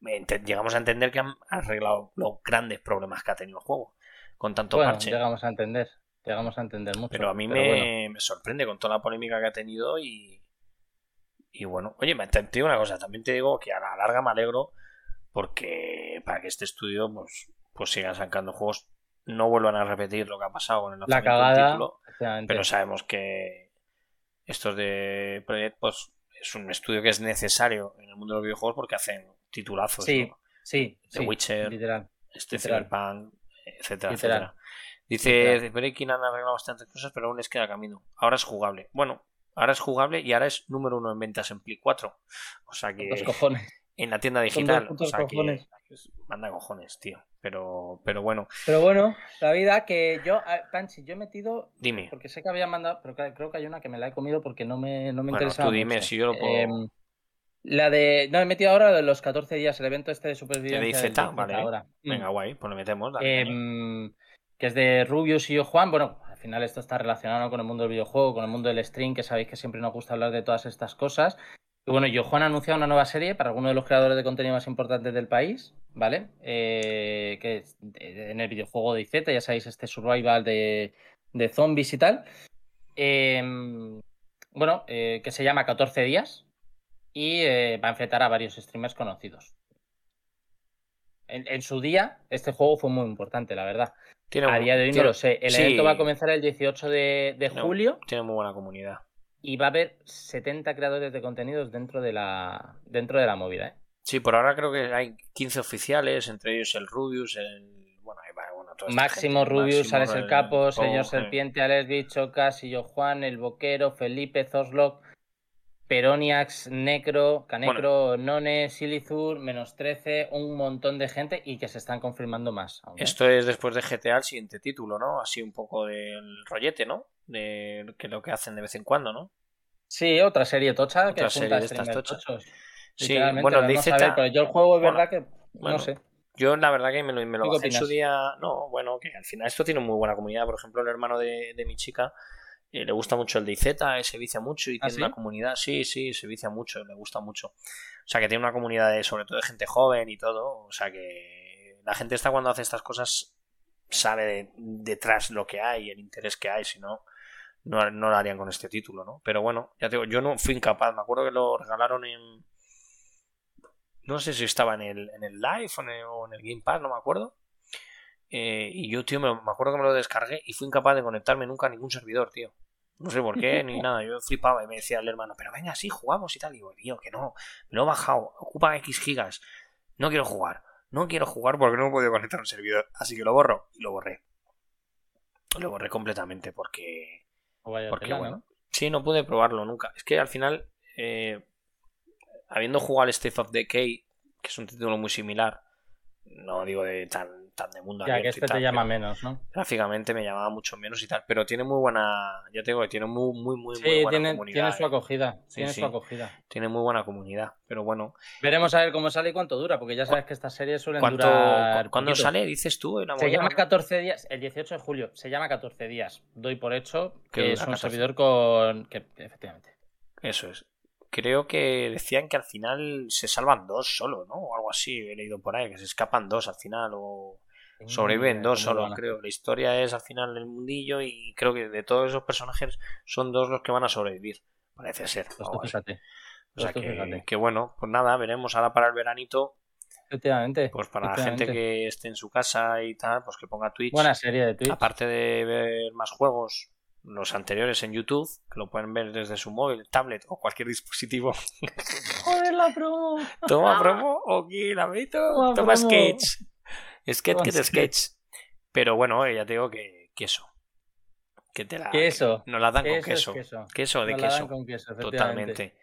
llegamos a entender que han arreglado los grandes problemas que ha tenido el juego con tanto Bueno, parche. llegamos a entender. Llegamos a entender mucho. Pero a mí me, bueno. me sorprende con toda la polémica que ha tenido y, y bueno, oye, me- te, te digo una cosa, también te digo que a la larga me alegro porque para que este estudio pues, pues siga sacando juegos, no vuelvan a repetir lo que ha pasado con el La lanzamiento del cagada. título, pero sabemos que estos de Project pues es un estudio que es necesario en el mundo de los videojuegos porque hacen titulazos, Sí, ¿no? sí, The sí, Witcher, literal. este literal. Cyberpunk, etcétera, Literal. etcétera. Dice. Breaking han arreglado bastantes cosas, pero aún les queda camino. Ahora es jugable. Bueno, ahora es jugable y ahora es número uno en ventas en Play 4. O sea que Los cojones. en la tienda digital. O putos sea que manda cojones, tío. Pero, pero bueno, Pero bueno, la vida que yo, Panchi, yo he metido, dime. porque sé que había mandado, pero cre- creo que hay una que me la he comido porque no me, no me Bueno, interesaba tú dime mucho. si yo lo puedo- Em, la de, no, he metido ahora de los 14 días, el evento este de supervivencia. ¿De DayZ Vale. ahora. Mm. Venga, guay, pues le metemos. dale. Em, que es de Rubius y yo Juan. Bueno, al final esto está relacionado con el mundo del videojuego, con el mundo del stream, que sabéis que siempre nos gusta hablar de todas estas cosas. Bueno, Juan ha anunciado una nueva serie para algunos de los creadores de contenido más importantes del país, ¿vale? Eh, que es en el videojuego de IZ, ya sabéis, este survival de, de zombies y tal. Em, bueno, eh, que se llama 14 días y eh, va a enfrentar a varios streamers conocidos. En, su día, este juego fue muy importante, la verdad. a día de hoy no lo sé. El evento va a comenzar el 18 de, julio. Tiene muy buena comunidad. Y va a haber 70 creadores de contenidos dentro de la, dentro de la movida. ¿eh? Sí, por ahora creo que hay 15 oficiales, entre ellos el Rubius, el. Bueno, Máximo Rubius, Alex el Capo, Señor Serpiente, Alex Bicho, Casillo Juan, El Boquero, Felipe, Zoslock, Peroniax, Necro, Canecro, None, Silizur, menos 13, un montón de gente y que se están confirmando más. Esto es después de GTA el siguiente título, ¿no? Así un poco del rollete, ¿no? De que lo que hacen de vez en cuando, ¿no? Sí, otra serie tocha otra que serie de estas tochas. Sí, bueno, dice pero yo el juego es verdad que no sé. Yo la verdad que me lo, me lo bajé en su día. No, bueno, que al final esto tiene muy buena comunidad. Por ejemplo, el hermano de, de mi chica le gusta mucho el de IZ, se vicia mucho y ¿Ah, tiene una comunidad, sí, sí, se vicia mucho, le gusta mucho. O sea, que tiene una comunidad de, sobre todo de gente joven y todo. O sea, que la gente está cuando hace estas cosas sabe detrás lo que hay, el interés que hay, si no, no, lo harían con este título, ¿no? Pero bueno, ya te digo, yo no fui incapaz, me acuerdo que lo regalaron en... No sé si estaba en el, en el Live o en el, o en el Game Pass, no me acuerdo. Eh, y yo, tío, me, acuerdo que me lo descargué y fui incapaz de conectarme nunca a ningún servidor, tío. No sé por qué, ni nada. Yo flipaba y me decía el hermano, pero venga, sí, jugamos y tal. Y digo, tío, que no. Me lo he bajado. Ocupa X gigas. No quiero jugar. No quiero jugar porque no me puedo conectar a un servidor. Así que lo borro. Y lo borré. Lo borré completamente porque... porque, bueno. Sí, no pude probarlo nunca. Es que al final, eh, habiendo jugado al State of Decay, que es un título muy similar, no digo de tan tan de mundo ya, que este te llama menos, ¿no? Gráficamente me llamaba mucho menos y tal, pero tiene muy buena, ya tengo que tiene muy, muy, muy, muy buena tiene, comunidad. tiene su ¿eh? acogida, tiene su acogida. Tiene muy buena comunidad, pero bueno. Veremos a ver cómo sale y cuánto dura, porque ya sabes que estas series suelen durar... ¿Cuándo sale, dices tú? se llama 14 días, el 18 de julio, se llama 14 días. Doy por hecho que es un servidor con... que efectivamente. Eso es creo que decían que al final se salvan dos solo, ¿no? O algo así, he leído por ahí, que se escapan dos al final o... Sobreviven dos solo, creo. La historia es al final el mundillo y creo que de todos esos personajes son dos los que van a sobrevivir. Parece ser. Pues fíjate. O sea que, bueno, pues nada, veremos ahora para el veranito. Efectivamente. Pues para la gente que esté en su casa y tal, pues que ponga Twitch. Buena serie de Twitch. Aparte de ver más juegos, los anteriores en YouTube, que lo pueden ver desde su móvil, tablet o cualquier dispositivo. Joder, la promo. Toma promo, ok, la Toma, Toma sketch. Sketch que te sketch. Pero bueno, ya te digo que queso. Que te la. Queso. Nos la dan con queso. queso. de queso. Totalmente.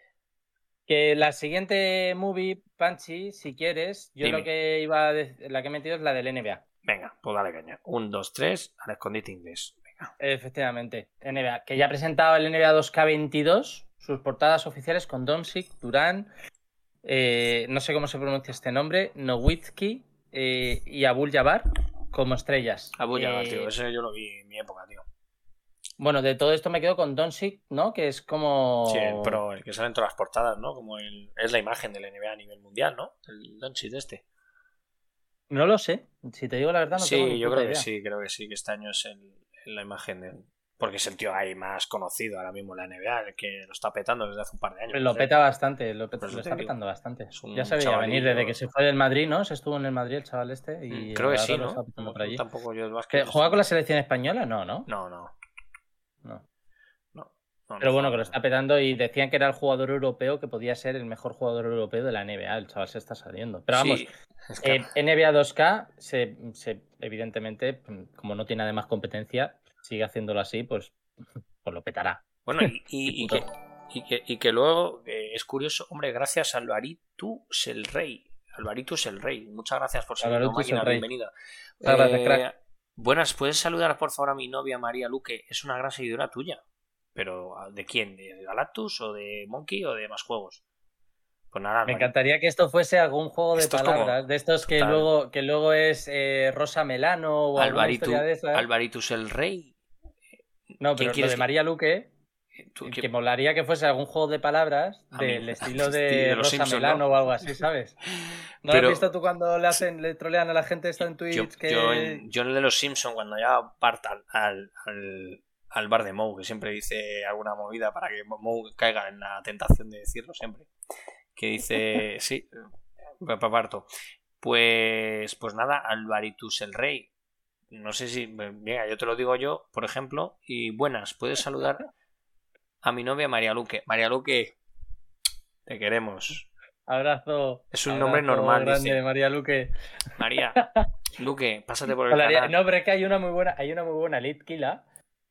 Que la siguiente movie, Panchi, si quieres, yo lo que iba a la que he metido es la del NBA. Venga, pues dale caña. Un, dos, tres, al escondite inglés. Venga. Efectivamente, NBA, que ya ha presentado el NBA 2K22, sus portadas oficiales con Doncic, Durán, eh, no sé cómo se pronuncia este nombre, Nowitzki, eh, y Abul Jabbar como estrellas. Abul Jabbar, tío, eh, ese yo lo vi en mi época, tío. Bueno, de todo esto me quedo con Doncic, ¿no? Que es como. Sí, pero el que sale en todas las portadas, ¿no? Como el... es la imagen del NBA a nivel mundial, ¿no? El Doncic este. No lo sé. Si te digo la verdad, no Sí, yo creo que sí, creo que sí, que este año es la imagen del, porque es el tío ahí más conocido ahora mismo en la NBA, el que lo está petando desde hace un par de años. Lo peta bastante, lo, está petando bastante. Ya se veía venir desde que se fue del Madrid, ¿no? Se estuvo en el Madrid el chaval este y mm, creo que sí, ¿no? por allí. Tampoco yo ¿Juega con la selección española? No, ¿no? No, no. No. Pero bueno, que lo está petando y decían que era el jugador europeo que podía ser el mejor jugador europeo de la NBA. El chaval se está saliendo. Pero vamos, eh, NBA 2K, se, se, evidentemente, como no tiene además competencia, sigue haciéndolo así, pues, pues lo petará. Bueno, y, que, y, que, luego eh, es curioso, hombre, gracias a Alvaritus el Rey. Alvaritus el Rey, muchas gracias por ser máquina, bienvenida. Eh, buenas, ¿puedes saludar por favor a mi novia María Luque? Es una gran seguidora tuya. ¿Pero ¿de quién? ¿De Galactus o de Monkey o de más juegos? Pues nada, Me encantaría que esto fuese algún juego de palabras, de estos que luego, que luego es eh, Rosa Melano o Alvaritus, de Alvaritus el Rey. No, pero lo de María Luque. que, molaría que fuese algún juego de palabras del estilo de, Rosa Melano o algo así, ¿sabes? ¿No has visto tú cuando le hacen, le trolean a la gente esto en Twitch? Yo, que... yo, en, el de los Simpsons, cuando ya partan al, al, bar de Moe, que siempre dice alguna movida para que Moe caiga en la tentación de decirlo siempre. Que dice, sí, parto. Pues, pues nada, Alvaritus el Rey. No sé si, venga, yo te lo digo yo, por ejemplo, y buenas, puedes saludar a mi novia María Luque. María Luque, te queremos. Abrazo. Es un nombre normal, grande, María Luque. María Luque, pásate por el canal. No, pero es que hay una muy buena, hay una muy buena Litkila,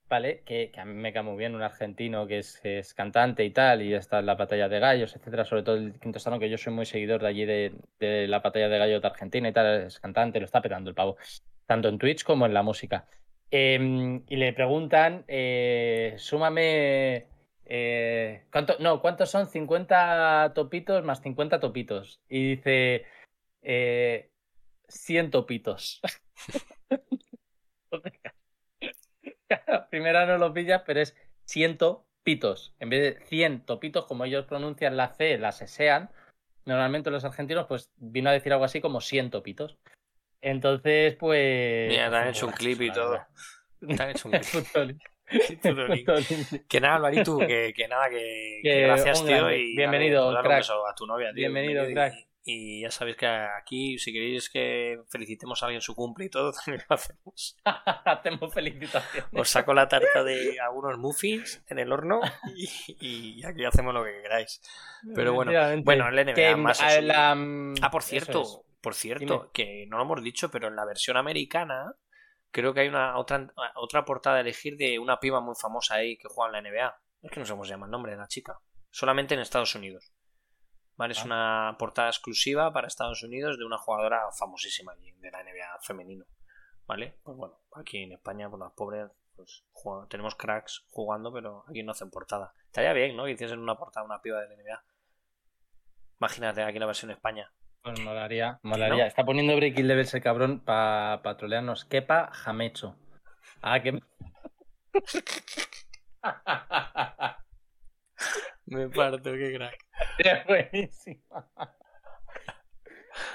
¿vale? Que, a mí me cae muy bien, un argentino que es, es, cantante y tal, y está en la batalla de gallos, etcétera, sobre todo el quinto estado, que yo soy muy seguidor de allí de, de la batalla de gallos de Argentina y tal, es cantante, lo está petando el pavo, tanto en Twitch como en la música. Em, y le preguntan, eh, súmame eh, ¿cuánto, no, ¿cuántos son 50 topitos más 50 topitos? Y dice, eh, 100 topitos. Primera no lo pillas, pero es 100 pitos. En vez de 100 topitos, como ellos pronuncian la C, la sean, normalmente los argentinos, pues vino a decir algo así como 100 topitos. Entonces, pues... Mira, te han hecho un clip y todo. Te han hecho un clip. que nada, Alvarito, que, que nada, que, gracias, tío. Y bienvenido, crack. a tu novia, tío. Bienvenido, crack. Y, ya sabéis que aquí, si queréis que felicitemos a alguien su cumple y todo, también lo hacemos. Hacemos felicitaciones. Os saco la tarta de algunos muffins en el horno y, aquí hacemos lo que queráis. Pero bueno, bueno, el NBA más. ah, por cierto, por cierto, que no lo hemos dicho, pero en la versión americana creo que hay una otra, otra portada a elegir de una piba muy famosa ahí que juega en la NBA. Es que no sé cómo se llama el nombre de la chica. Solamente en Estados Unidos. ¿Vale? Es ah. una portada exclusiva para Estados Unidos de una jugadora famosísima allí de la NBA femenino. ¿Vale? Pues bueno, aquí en España, por las pobres, pues tenemos cracks jugando, pero aquí no hacen portada. Estaría bien, ¿no? Que hiciesen una portada una piba de la NBA. Imagínate aquí la versión España. Pues molaría, molaría. Está poniendo breaking level ese cabrón para pa trolearnos. Kepa Jamecho. Ah, que. Me parto, qué crack. Es buenísima.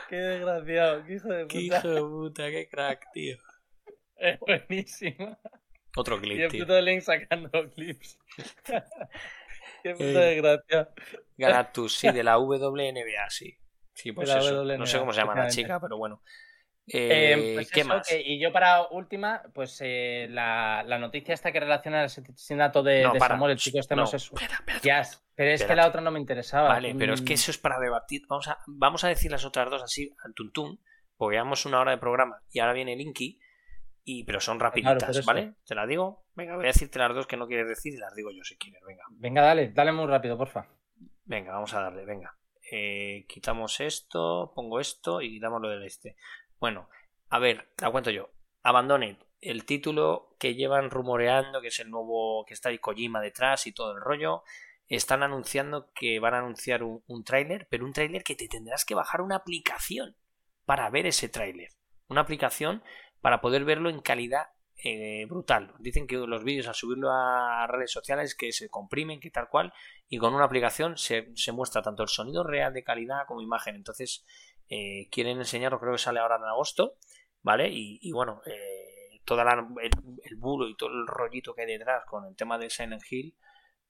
Qué desgraciado, qué hijo de puta. Qué hijo de puta, qué crack, tío. Es buenísima. Otro clip, y el puto Link sacando clips. qué puta eh, desgracia. Galactus, sí, de la WNBA, sí. Sí, pues eso. No sé cómo se llama la chica, pero bueno. Eh, eh, pues ¿Qué más? y yo para última, pues eh, la, la, noticia esta que relaciona el asesinato de, Samuel, el chico este no, sé pero es que la otra no me interesaba. Vale, pero es que mm. eso es para debatir. Vamos a, vamos a decir las otras dos así, al tuntún, porque llevamos una hora de programa y ahora viene Linky, y, pero son rapiditas, ¿vale? Te las digo. Venga, voy a decirte las dos que no quieres decir y las digo yo si quieres, venga. Venga, dale, dale muy rápido, porfa. Venga, vamos a darle, venga. Eh, quitamos esto, pongo esto y quitamos lo del este. Bueno, a ver, la cuento yo. Abandoned, el título que llevan rumoreando, que es el nuevo, que está ahí Kojima detrás y todo el rollo. Están anunciando que van a anunciar un, un tráiler, pero un tráiler que te tendrás que bajar una aplicación para ver ese tráiler. Una aplicación para poder verlo en calidad eh, brutal. Dicen que los vídeos al subirlo a redes sociales que se comprimen, que tal cual, y con una aplicación se, muestra tanto el sonido real de calidad como imagen. Entonces, eh, quieren enseñarlo, creo que sale ahora en agosto, ¿vale? Y, bueno, eh, toda el, bulo y todo el rollito que hay detrás con el tema de Silent Hill,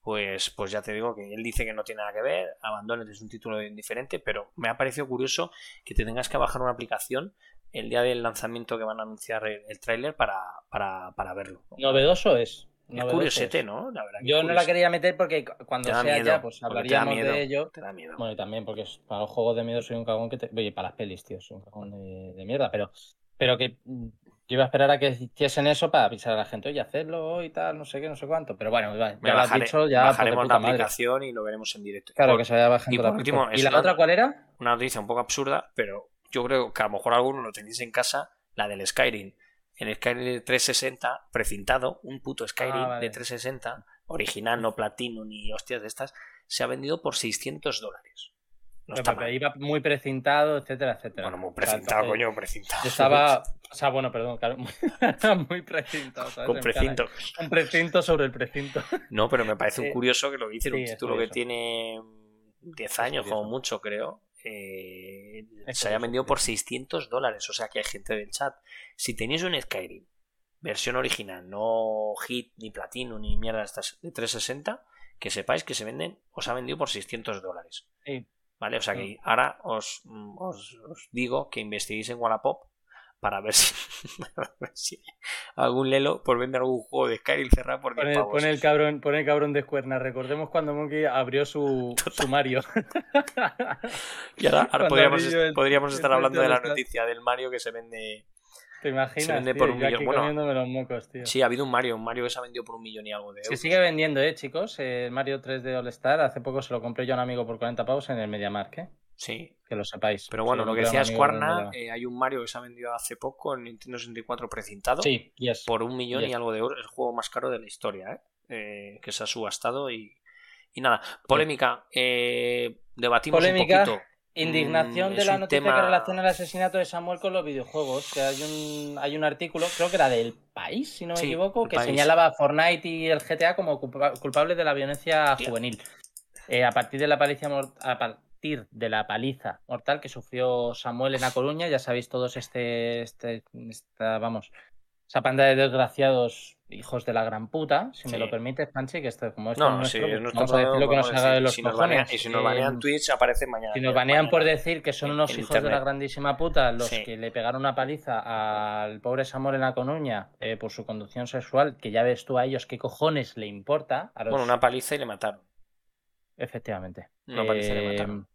pues, pues ya te digo que él dice que no tiene nada que ver, Abandones es un título indiferente, pero me ha parecido curioso que te tengas que bajar una aplicación el día del lanzamiento que van a anunciar el, tráiler para, para, verlo. Novedoso es. Es curiosete, ¿no? Yo no la quería meter porque cuando sea ya, pues hablaríamos de ello. Te da miedo. Bueno, y también porque para los juegos de miedo soy un cagón que te... Oye, para las pelis, tío, soy un cagón de, mierda, pero, pero que mm, yo iba a esperar a que hiciesen eso para avisar a la gente, oye, hacerlo y tal, no sé qué, no sé cuánto. Pero bueno, ya lo has dicho, ya. Bajaremos la aplicación y lo veremos en directo. Claro, que se vaya bajando. Y, por último, ¿Y la otra cuál era? Una noticia un poco absurda, pero yo creo que a lo mejor alguno lo tenéis en casa, la del Skyrim. En el Skyrim 360, precintado, un puto Skyrim ah, de 360, original, no platino ni hostias de estas, se ha vendido por 600 dólares. No está mal. iba muy precintado, etcétera, etcétera. Bueno, muy O sea, precintado, coño, precintado. Estaba, o sea, bueno, perdón, claro, muy, precintado. ¿sabes? Con precinto. Un precinto sobre el precinto. No, pero me parece un Sí. curioso que lo dice un Sí, es título que tiene 10 años, como mucho, creo. Eh, se haya vendido por curioso. 600 dólares. O sea que hay gente del chat. Si tenéis un Skyrim, versión original, no Hit, ni Platino, ni mierda de estas de 360, que sepáis que se venden, os ha vendido por 600 dólares. Sí. ¿Vale? O sea Sí. que ahora os, mm, os, os digo que investiguéis en Wallapop para ver si, para ver si algún lelo por vender algún juego de Skyrim cerrado por 10 Pone, pavos. pone el cabrón, pone el cabrón de escuerna. Recordemos cuando Monkey abrió su, su Mario. Y ahora, podríamos, el- podríamos el estar hablando de la noticia del Mario que se vende. ¿Te imaginas? Se vende tío? por un millón. Bueno, comiéndome los mocos, tío. Sí, ha habido un Mario, un Mario que se ha vendido por un millón y algo de Se euros. sigue vendiendo, eh, chicos. El Mario 3D All Star. Hace poco se lo compré yo a un amigo por 40 pavos en el MediaMarkt, ¿eh? Sí, Que lo sepáis. pero bueno, lo que decía Squarna, eh, hay un Mario que se ha vendido hace poco en Nintendo 64 precintado Sí, yes. por un millón y algo de euros. El juego más caro de la historia, ¿eh? Eh, que se ha subastado y, y nada. Polémica, eh, debatimos Polémica. un poquito. Indignación Mm, de la noticia tema- que relaciona el asesinato de Samuel con los videojuegos. Que hay un, hay un artículo, creo que era del país, si no me Sí, equivoco, que País. señalaba a Fortnite y el GTA como culpa- culpables de la violencia juvenil. Eh, a partir de la mor- a partir de la paliza mortal que sufrió Samuel en La Coruña, ya sabéis todos este, este esta, vamos, esa panda de desgraciados hijos de la gran puta, si me lo permites, Panchi, que esto como esto No, es nuestro, sí, es nuestro vamos a decir lo que nos haga de los si nos banean- cojones. Y si nos banean Eh, Twitch, aparece mañana. si nos banean por decir que son unos hijos de la grandísima puta los Sí. que le pegaron una paliza al pobre Samuel en la Coruña eh, por su conducción sexual, que ya ves tú a ellos qué cojones le importa. A los... Bueno, una paliza y le mataron. Efectivamente. Una paliza le Eh, mataron.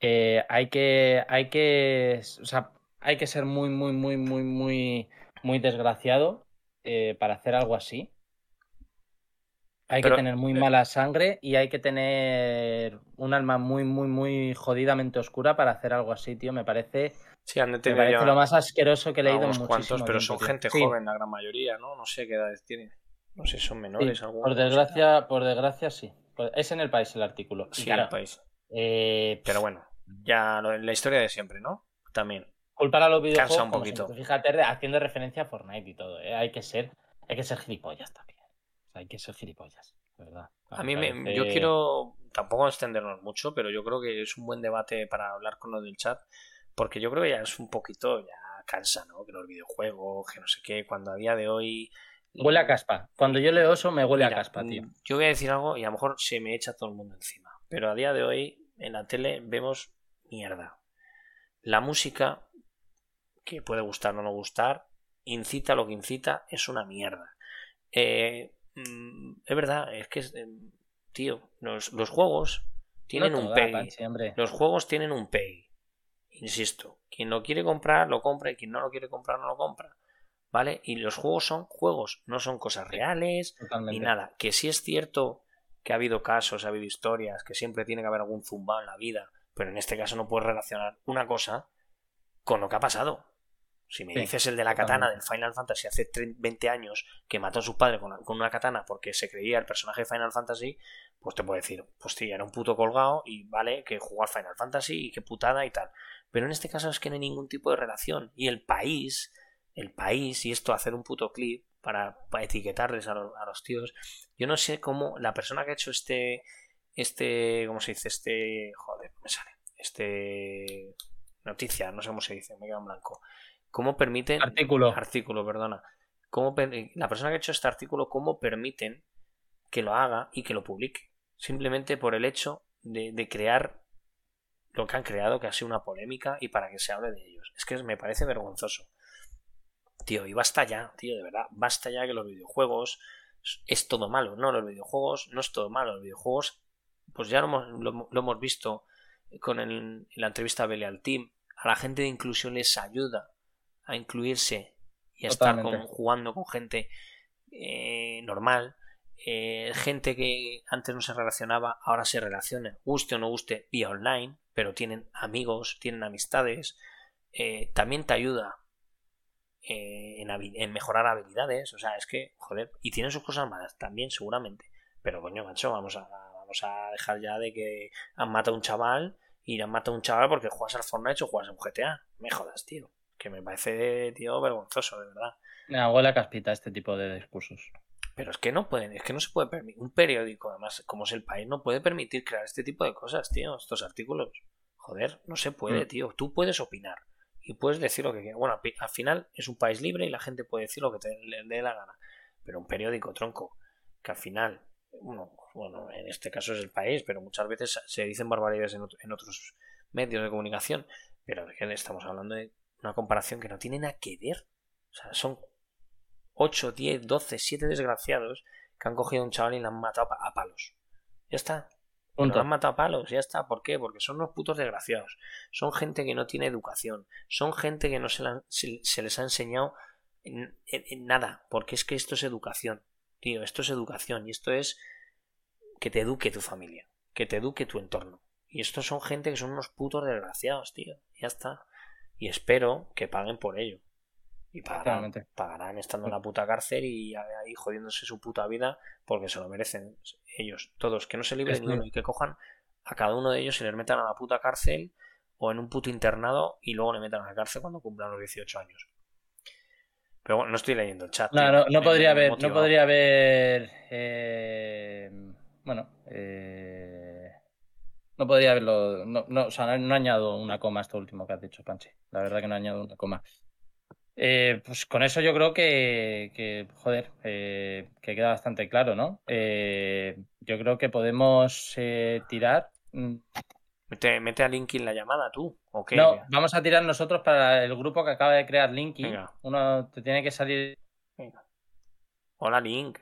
Eh, hay que, hay que, o sea, hay que ser muy, muy, muy, muy, muy, muy desgraciado eh, para hacer algo así. Hay Pero- que tener muy mala sangre y hay que tener un alma muy, muy, muy jodidamente oscura para hacer algo así, tío. Me parece, Sí, han me parece ya lo más asqueroso que he leído en muchísimo cuantos, pero son tiempo, gente Sí, joven la gran mayoría, ¿no? No sé qué edades tienen. No sé, son sí, menores algunos. por desgracia, por desgracia sí. Es en el país el artículo. Sí, claro, el país. eh, Pero bueno, ya lo- la historia de siempre, ¿no? También. culpar a los Cansa videojuegos un como poquito. siempre. fíjate haciendo referencia a Fortnite y todo ¿eh? hay que ser hay que ser gilipollas también O sea, hay que ser gilipollas verdad A mí me, yo quiero tampoco extendernos mucho, pero yo creo que es un buen debate para hablar con lo del chat, porque yo creo que ya es un poquito, ya cansa, ¿no? Que los videojuegos, que no sé qué, cuando a día de hoy... huele a caspa cuando yo leo eso me huele Mira, a caspa tío Yo voy a decir algo y a lo mejor se me echa todo el mundo encima, pero a día de hoy en la tele vemos mierda. La música, que puede gustar o no gustar, incita lo que incita, es una mierda. Eh, mm, es verdad, es que, eh, tío, los, los juegos tienen No un pay. Los juegos tienen un pay. Insisto, quien lo quiere comprar, lo compra y quien no lo quiere comprar, no lo compra. ¿Vale? Y los juegos son juegos, no son cosas reales Totalmente. ni nada. Que sí es cierto que ha habido casos, ha habido historias, que siempre tiene que haber algún zumbado en la vida, pero en este caso no puedes relacionar una cosa con lo que ha pasado. Si me Sí, dices el de la katana del Final Fantasy hace tre- 20 años que mató a su padre con, una katana porque se creía el personaje de Final Fantasy, pues te puedo decir, pues sí, era un puto colgado y vale que jugó al Final Fantasy y qué putada y tal. Pero en este caso es que no hay ningún tipo de relación. Y el país, el país, y esto hacer un puto clip para, para etiquetarles a los, a los tíos, yo no sé cómo la persona que ha hecho este, este, ¿cómo se dice? Este, joder, me sale. Este, noticia, no sé cómo se dice, me queda en blanco. ¿Cómo permiten artículo artículo, perdona. ¿Cómo per- la persona que ha hecho este artículo, cómo permiten que lo haga y que lo publique? Simplemente por el hecho de, de crear lo que han creado, que ha sido una polémica y para que se hable de ellos. Es que me parece vergonzoso. Tío, y basta ya, tío, de verdad, basta ya que los videojuegos es todo malo. No, los videojuegos no es todo malo. Los videojuegos, pues ya lo hemos, lo- lo hemos visto con el- en la entrevista a Belial Team. A la gente de inclusión les ayuda a incluirse y a estar con- jugando con gente eh, normal. Eh, gente que antes no se relacionaba, ahora se relaciona, guste o no guste, vía online, pero tienen amigos, tienen amistades. Eh, también te ayuda eh, en, en mejorar habilidades. O sea, es que, joder, y tienen sus cosas malas también, seguramente. Pero coño, macho, vamos a, vamos a dejar ya de que han matado a un chaval y han matado a un chaval porque juegas al Fortnite o juegas a un GTA. Me jodas, tío. Que me parece, tío, vergonzoso, de verdad. Me hago la caspita este tipo de discursos. Pero es que no pueden, es que no se puede permitir. Un periódico, además, como es el país, no puede permitir crear este tipo de cosas, tío. Estos artículos. Joder, no se puede, mm. tío. Tú puedes opinar y puedes decir lo que quieras. Bueno, al final es un país libre y la gente puede decir lo que te le dé la gana. Pero un periódico, tronco, que al final, bueno, bueno, en este caso es el país, pero muchas veces se dicen barbaridades en, en otros medios de comunicación. Pero estamos hablando de una comparación que no tiene nada que ver. O sea, son 8, 10, 12, 7 desgraciados que han cogido a un chaval y le han matado a palos. Ya está. Lo han matado a palos, ya está. ¿Por qué? Porque son unos putos desgraciados. Son gente que no tiene educación. Son gente que no se, se, les ha enseñado en, nada. Porque es que esto es educación. Tío, esto es educación. Y esto es que te eduque tu familia. Que te eduque tu entorno. Y estos son gente que son unos putos desgraciados, tío. Ya está. Y espero que paguen por ello. Y pagarán, pagarán estando en la puta cárcel y ahí jodiéndose su puta vida porque se lo merecen ellos, todos. Que no se libren de uno y que cojan a cada uno de ellos y les metan a la puta cárcel o en un puto internado y luego le metan a la cárcel cuando cumplan los 18 años. Pero bueno, no estoy leyendo el chat. No, no, podría haber, no podría haber. Bueno, eh, no podría haberlo. No, no, o sea, no, añado una coma a esto último que has dicho, Panchi. La verdad que no añado una coma. Eh, pues con eso yo creo que, joder, eh, que queda bastante claro, ¿no? Yo creo que podemos tirar. Mete, mete, a Linky en la llamada tú, ¿o No, vamos a tirar nosotros para el grupo que acaba de crear Linky. Uno te tiene que salir. Hola, Link.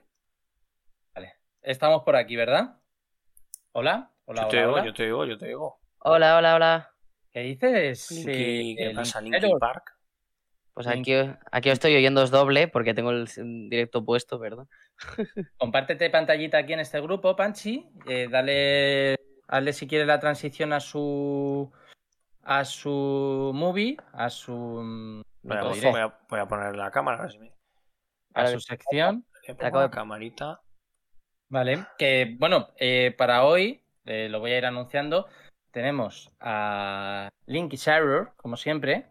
Vale. Estamos por aquí, ¿verdad? Hola. Hola, yo te oigo, yo te oigo, yo te oigo. Hola, hola, hola. ¿Qué dices? Linky, ¿Qué pasa, Linky Park? Pues aquí, aquí estoy oyendo doble porque tengo el directo puesto, ¿verdad? Compártete pantallita aquí en este grupo, Panchi. Eh, dale, hazle si quieres la transición a su a su movie, a su mm, voy, a, poner la cámara a, su sección. La camarita. Vale, que bueno, eh, para hoy eh, lo voy a ir anunciando. Tenemos a Linky Sharer, como siempre,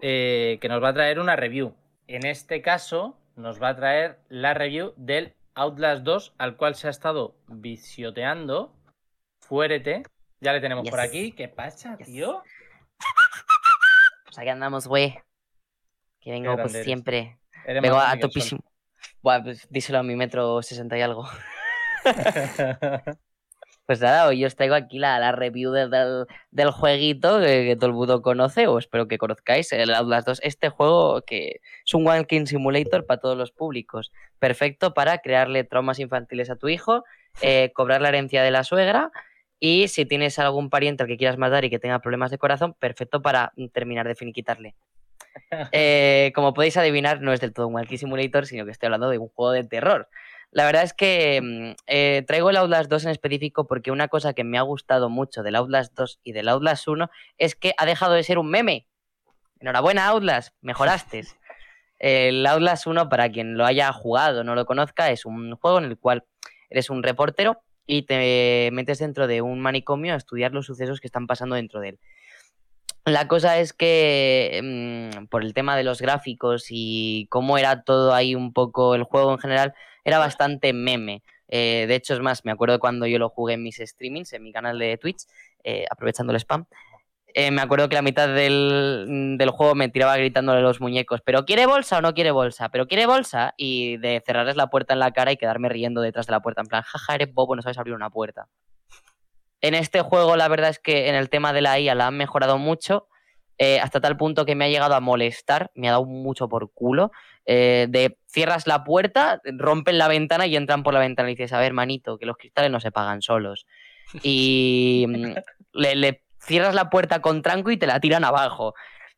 eh, que nos va a traer una review. En este caso, nos va a traer la review del Outlast 2, al cual se ha estado visioteando. Fuérete. Ya le tenemos por aquí. ¿Qué pasa, tío? Pues aquí andamos, güey. Que vengo pues siempre. vengo a topísimo. Buah, pues díselo a mi metro 60 y algo. Pues nada, hoy os traigo aquí la, review del, del, jueguito que, todo el mundo conoce, o espero que conozcáis, el Outlast 2. Este juego que es un Walking Simulator para todos los públicos. Perfecto para crearle traumas infantiles a tu hijo, eh, cobrar la herencia de la suegra y si tienes algún pariente al que quieras matar y que tenga problemas de corazón, perfecto para terminar de finiquitarle. Eh, como podéis adivinar, no es del todo un Walking Simulator, sino que estoy hablando de un juego de terror. La verdad es que mm, eh, traigo el Outlast 2 en específico porque una cosa que me ha gustado mucho del Outlast 2 y del Outlast 1 es que ha dejado de ser un meme. Enhorabuena, Outlast, mejoraste. El Outlast 1, para quien lo haya jugado o no lo conozca, es un juego en el cual eres un reportero y te metes dentro de un manicomio a estudiar los sucesos que están pasando dentro de él. La cosa es que mm, por el tema de los gráficos y cómo era todo ahí un poco el juego en general, era bastante meme. Eh, de hecho, es más, me acuerdo cuando yo lo jugué en mis streamings, en mi canal de Twitch, eh, aprovechando el spam. Eh, me acuerdo que la mitad del, juego me tiraba gritándole a los muñecos, pero ¿quiere bolsa o no quiere bolsa? ¿Pero quiere bolsa? Y de cerrarles la puerta en la cara y quedarme riendo detrás de la puerta, en plan, jaja, eres bobo, no sabes abrir una puerta. En este juego, la verdad es que en el tema de la IA la han mejorado mucho. Eh, hasta tal punto que me ha llegado a molestar, me ha dado mucho por culo, eh, de cierras la puerta, rompen la ventana y entran por la ventana y dices, a ver, manito, que los cristales no se pagan solos. Y mm, le, cierras la puerta con tranco y te la tiran abajo.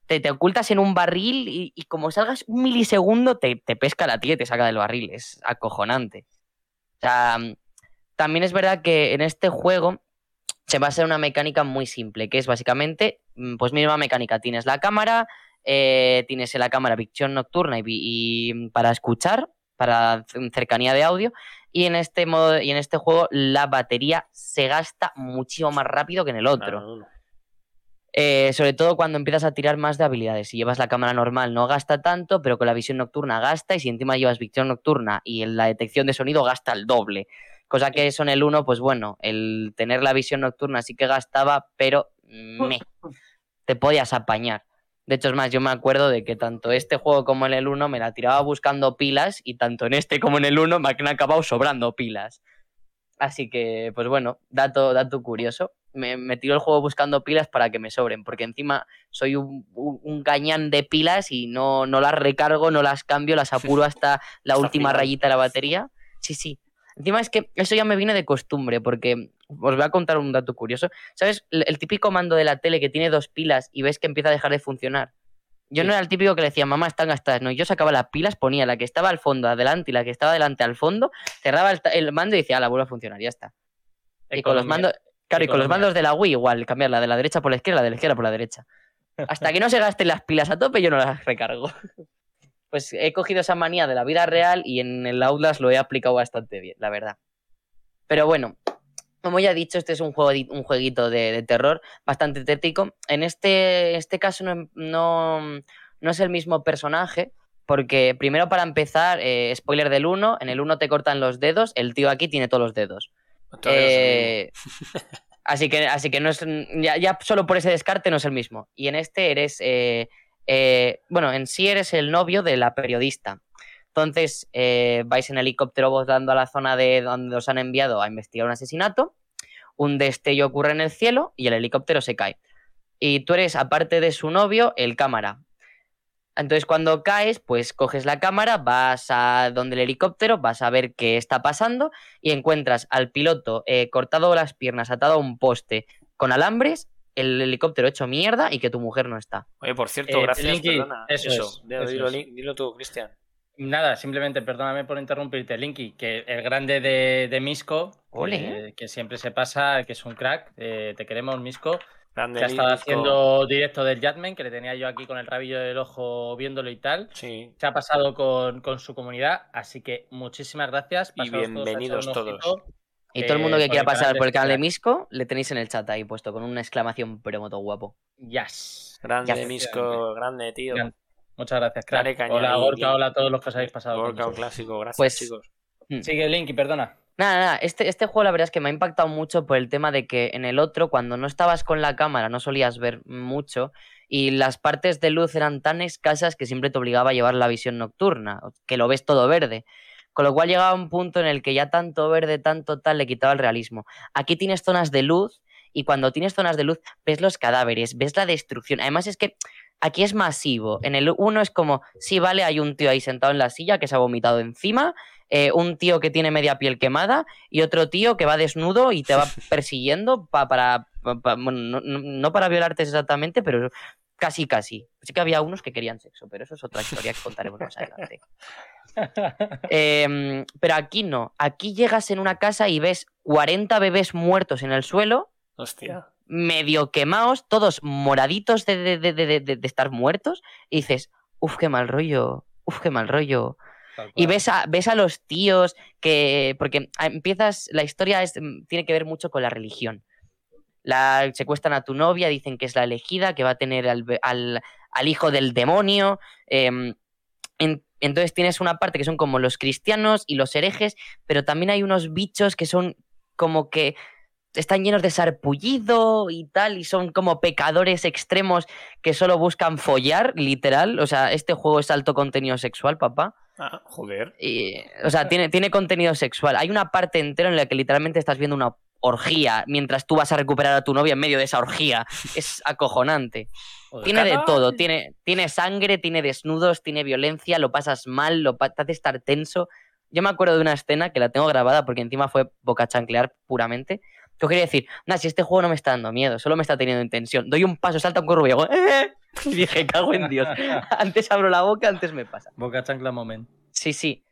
Te, te ocultas en un barril y, como salgas un milisegundo te, te, pesca la tía y te saca del barril. Es acojonante. O sea, mm, también es verdad que en este juego se va a ser una mecánica muy simple, que es básicamente, mm, pues misma mecánica. Tienes la cámara, eh, tienes la cámara visión nocturna y, para escuchar, para cercanía de audio. Y en este modo, y en este juego la batería se gasta muchísimo más rápido que en el otro. Eh, sobre todo cuando empiezas a tirar más de habilidades. Si llevas la cámara normal no gasta tanto, pero con la visión nocturna gasta, y si encima llevas visión nocturna y en la detección de sonido gasta el doble. Cosa que eso en el 1, pues bueno, el tener la visión nocturna sí que gastaba, pero me, te podías apañar. De hecho, es más, yo me acuerdo de que tanto este juego como en el 1 me la tiraba buscando pilas y tanto en este como en el 1 me han acabado sobrando pilas. Así que, pues bueno, dato, dato curioso. Me, me tiro el juego buscando pilas para que me sobren, porque encima soy un, un- un gañán de pilas y no, no las recargo, no las cambio, las apuro hasta la última rayita de la batería. Sí, sí. Encima es que eso ya me viene de costumbre, porque os voy a contar un dato curioso. ¿Sabes? El, el típico mando de la tele que tiene dos pilas y ves que empieza a dejar de funcionar. Yo no era el típico que le decía, mamá, están gastadas. No, yo sacaba las pilas, ponía la que estaba al fondo adelante y la que estaba adelante al fondo, cerraba el, mando y decía, ah, la vuelve a funcionar, ya está. Y con los mandos, claro, y con los mandos de la Wii igual, cambiarla de la derecha por la izquierda, de la izquierda por la derecha. Hasta que no se gasten las pilas a tope, yo no las recargo. Pues he cogido esa manía de la vida real y en el Outlast lo he aplicado bastante bien, la verdad. Pero bueno, como ya he dicho, este es un, juego, un jueguito de, de terror bastante tétrico. En este, este caso no, no, no es el mismo personaje, porque primero para empezar, eh, spoiler del 1, en el 1 te cortan los dedos, el tío aquí tiene todos los dedos. Eh, así que, así que no es, ya, solo por ese descarte no es el mismo. Y en este eres, eh, eh, bueno, en sí eres el novio de la periodista. Entonces vais en helicóptero volando a la zona de donde os han enviado a investigar un asesinato. Un destello ocurre en el cielo y el helicóptero se cae. Y tú eres, aparte de su novio, el cámara. Entonces cuando caes, pues coges la cámara, vas a donde el helicóptero, vas a ver qué está pasando y encuentras al piloto eh, cortado las piernas, atado a un poste con alambres, el helicóptero hecho mierda y que tu mujer no está. Oye, por cierto, Eh, gracias, Linky, perdona. eso es, Dilo, eso dilo, es. Lin- dilo tú, Cristian. Nada, simplemente perdóname por interrumpirte, Linky, que el grande de, de Misco, Ole. que, que siempre se pasa, que es un crack, eh, te queremos, Misco, Grande que ha estado haciendo directo del Jatman, que le tenía yo aquí con el rabillo del ojo viéndolo y tal. Sí, Se ha pasado con, con su comunidad, así que muchísimas gracias. Y pasaos bienvenidos todos. Y todo el mundo Eh, que quiera pasar por el canal de. Misco, le tenéis en el chat ahí puesto con una exclamación promoto guapo. Yes. grande Misco, grande, tío. Grande. Muchas gracias, crack. Caña hola, Gorka, hola a todos los que os habéis pasado. con Gorka, un clásico, gracias, Pues- chicos. Sigue, Linky, perdona. Nada, nada, este, este juego la verdad es que me ha impactado mucho por el tema de que en el otro, cuando no estabas con la cámara, no solías ver mucho y las partes de luz eran tan escasas que siempre te obligaba a llevar la visión nocturna, que lo ves todo verde. Con lo cual llegaba un punto en el que ya tanto verde, tanto tal, le quitaba el realismo. Aquí tienes zonas de luz y cuando tienes zonas de luz ves los cadáveres, ves la destrucción. Además es que aquí es masivo. En el uno es como, sí, vale, hay un tío ahí sentado en la silla que se ha vomitado encima, eh, un tío que tiene media piel quemada y otro tío que va desnudo y te va persiguiendo pa- para, pa- pa- bueno, no, no- no para violarte exactamente, pero casi, casi. Sí que había unos que querían sexo, pero eso es otra historia que contaremos más adelante. Em, pero aquí no. Aquí llegas en una casa y ves 40 bebés muertos en el suelo, Hostia. medio quemados, todos moraditos de, de- de- de- de- de estar muertos, y dices, uf, qué mal rollo, uf, qué mal rollo. Y ves a, ves a los tíos que. Porque empiezas. La historia es, mm, tiene que ver mucho con la religión. La, secuestran a tu novia, dicen que es la elegida, que va a tener al- al hijo del demonio. em, en- entonces tienes una parte que son como los cristianos y los herejes, pero también hay unos bichos que son como que están llenos de sarpullido y tal, y son como pecadores extremos que solo buscan follar, literal. O sea, este juego es alto contenido sexual, papá. Ah, joder. Y, o sea, tiene, tiene contenido sexual. Hay una parte entera en la que literalmente estás viendo una orgía mientras tú vas a recuperar a tu novia en medio de esa orgía. Es acojonante. Joder. Tiene de todo. Tiene, tiene sangre, tiene desnudos, tiene violencia, lo pasas mal, lo pa- te hace estar tenso. Yo me acuerdo de una escena que la tengo grabada porque encima fue boca chanclear puramente. Os quería decir, nah, si este juego no me está dando miedo, solo me está teniendo intención. Doy un paso, salta un y digo, "Eh". Y dije, cago en Dios. Antes abro la boca, antes me pasa. Boca chancla moment. Sí, sí.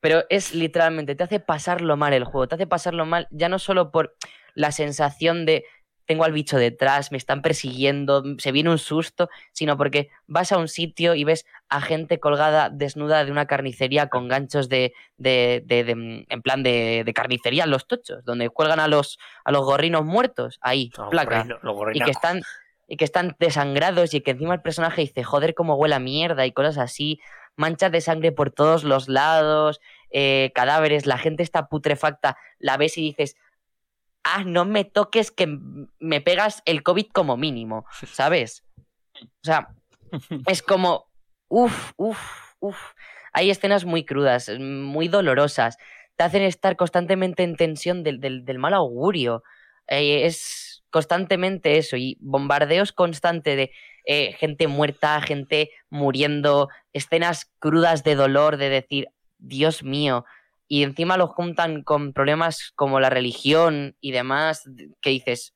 Pero es literalmente, te hace pasarlo mal el juego, te hace pasarlo mal ya no solo por la sensación de tengo al bicho detrás, me están persiguiendo, se viene un susto, sino porque vas a un sitio y ves a gente colgada desnuda de una carnicería con ganchos de, de, de, de- en plan de, de carnicería en los tochos, donde cuelgan a los, a los gorrinos muertos, ahí, Los placa, los y que están y que están desangrados y que encima el personaje dice, joder, cómo huele a mierda y cosas así, manchas de sangre por todos los lados, eh, cadáveres, la gente está putrefacta, la ves y dices, ah, no me toques que me pegas el COVID como mínimo, ¿sabes? O sea, es como, uff, uff, uff. Hay escenas muy crudas, muy dolorosas, te hacen estar constantemente en tensión del, del- del mal augurio. Eh, es constantemente eso, y bombardeos constantes de eh, gente muerta, gente muriendo, escenas crudas de dolor, de decir, Dios mío, y encima lo juntan con problemas como la religión y demás, que dices,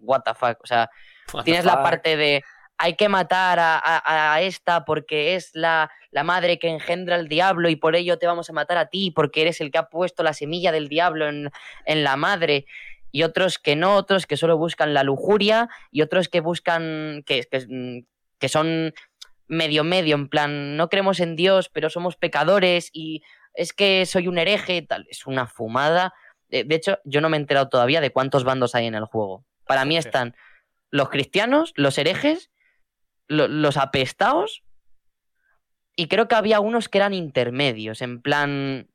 what the fuck, o sea, What tienes la parte de hay que matar a, a- a esta porque es la, la madre que engendra el diablo y por ello te vamos a matar a ti porque eres el que ha puesto la semilla del diablo en, en la madre. Y otros que no, otros que solo buscan la lujuria y otros que buscan, que, que, que son medio medio, en plan, no creemos en Dios, pero somos pecadores y es que soy un hereje, tal. Es una fumada. De, hecho, yo no me he enterado todavía de cuántos bandos hay en el juego. Para mí Hostia. están los cristianos, los herejes, lo- los apestados y creo que había unos que eran intermedios, en plan,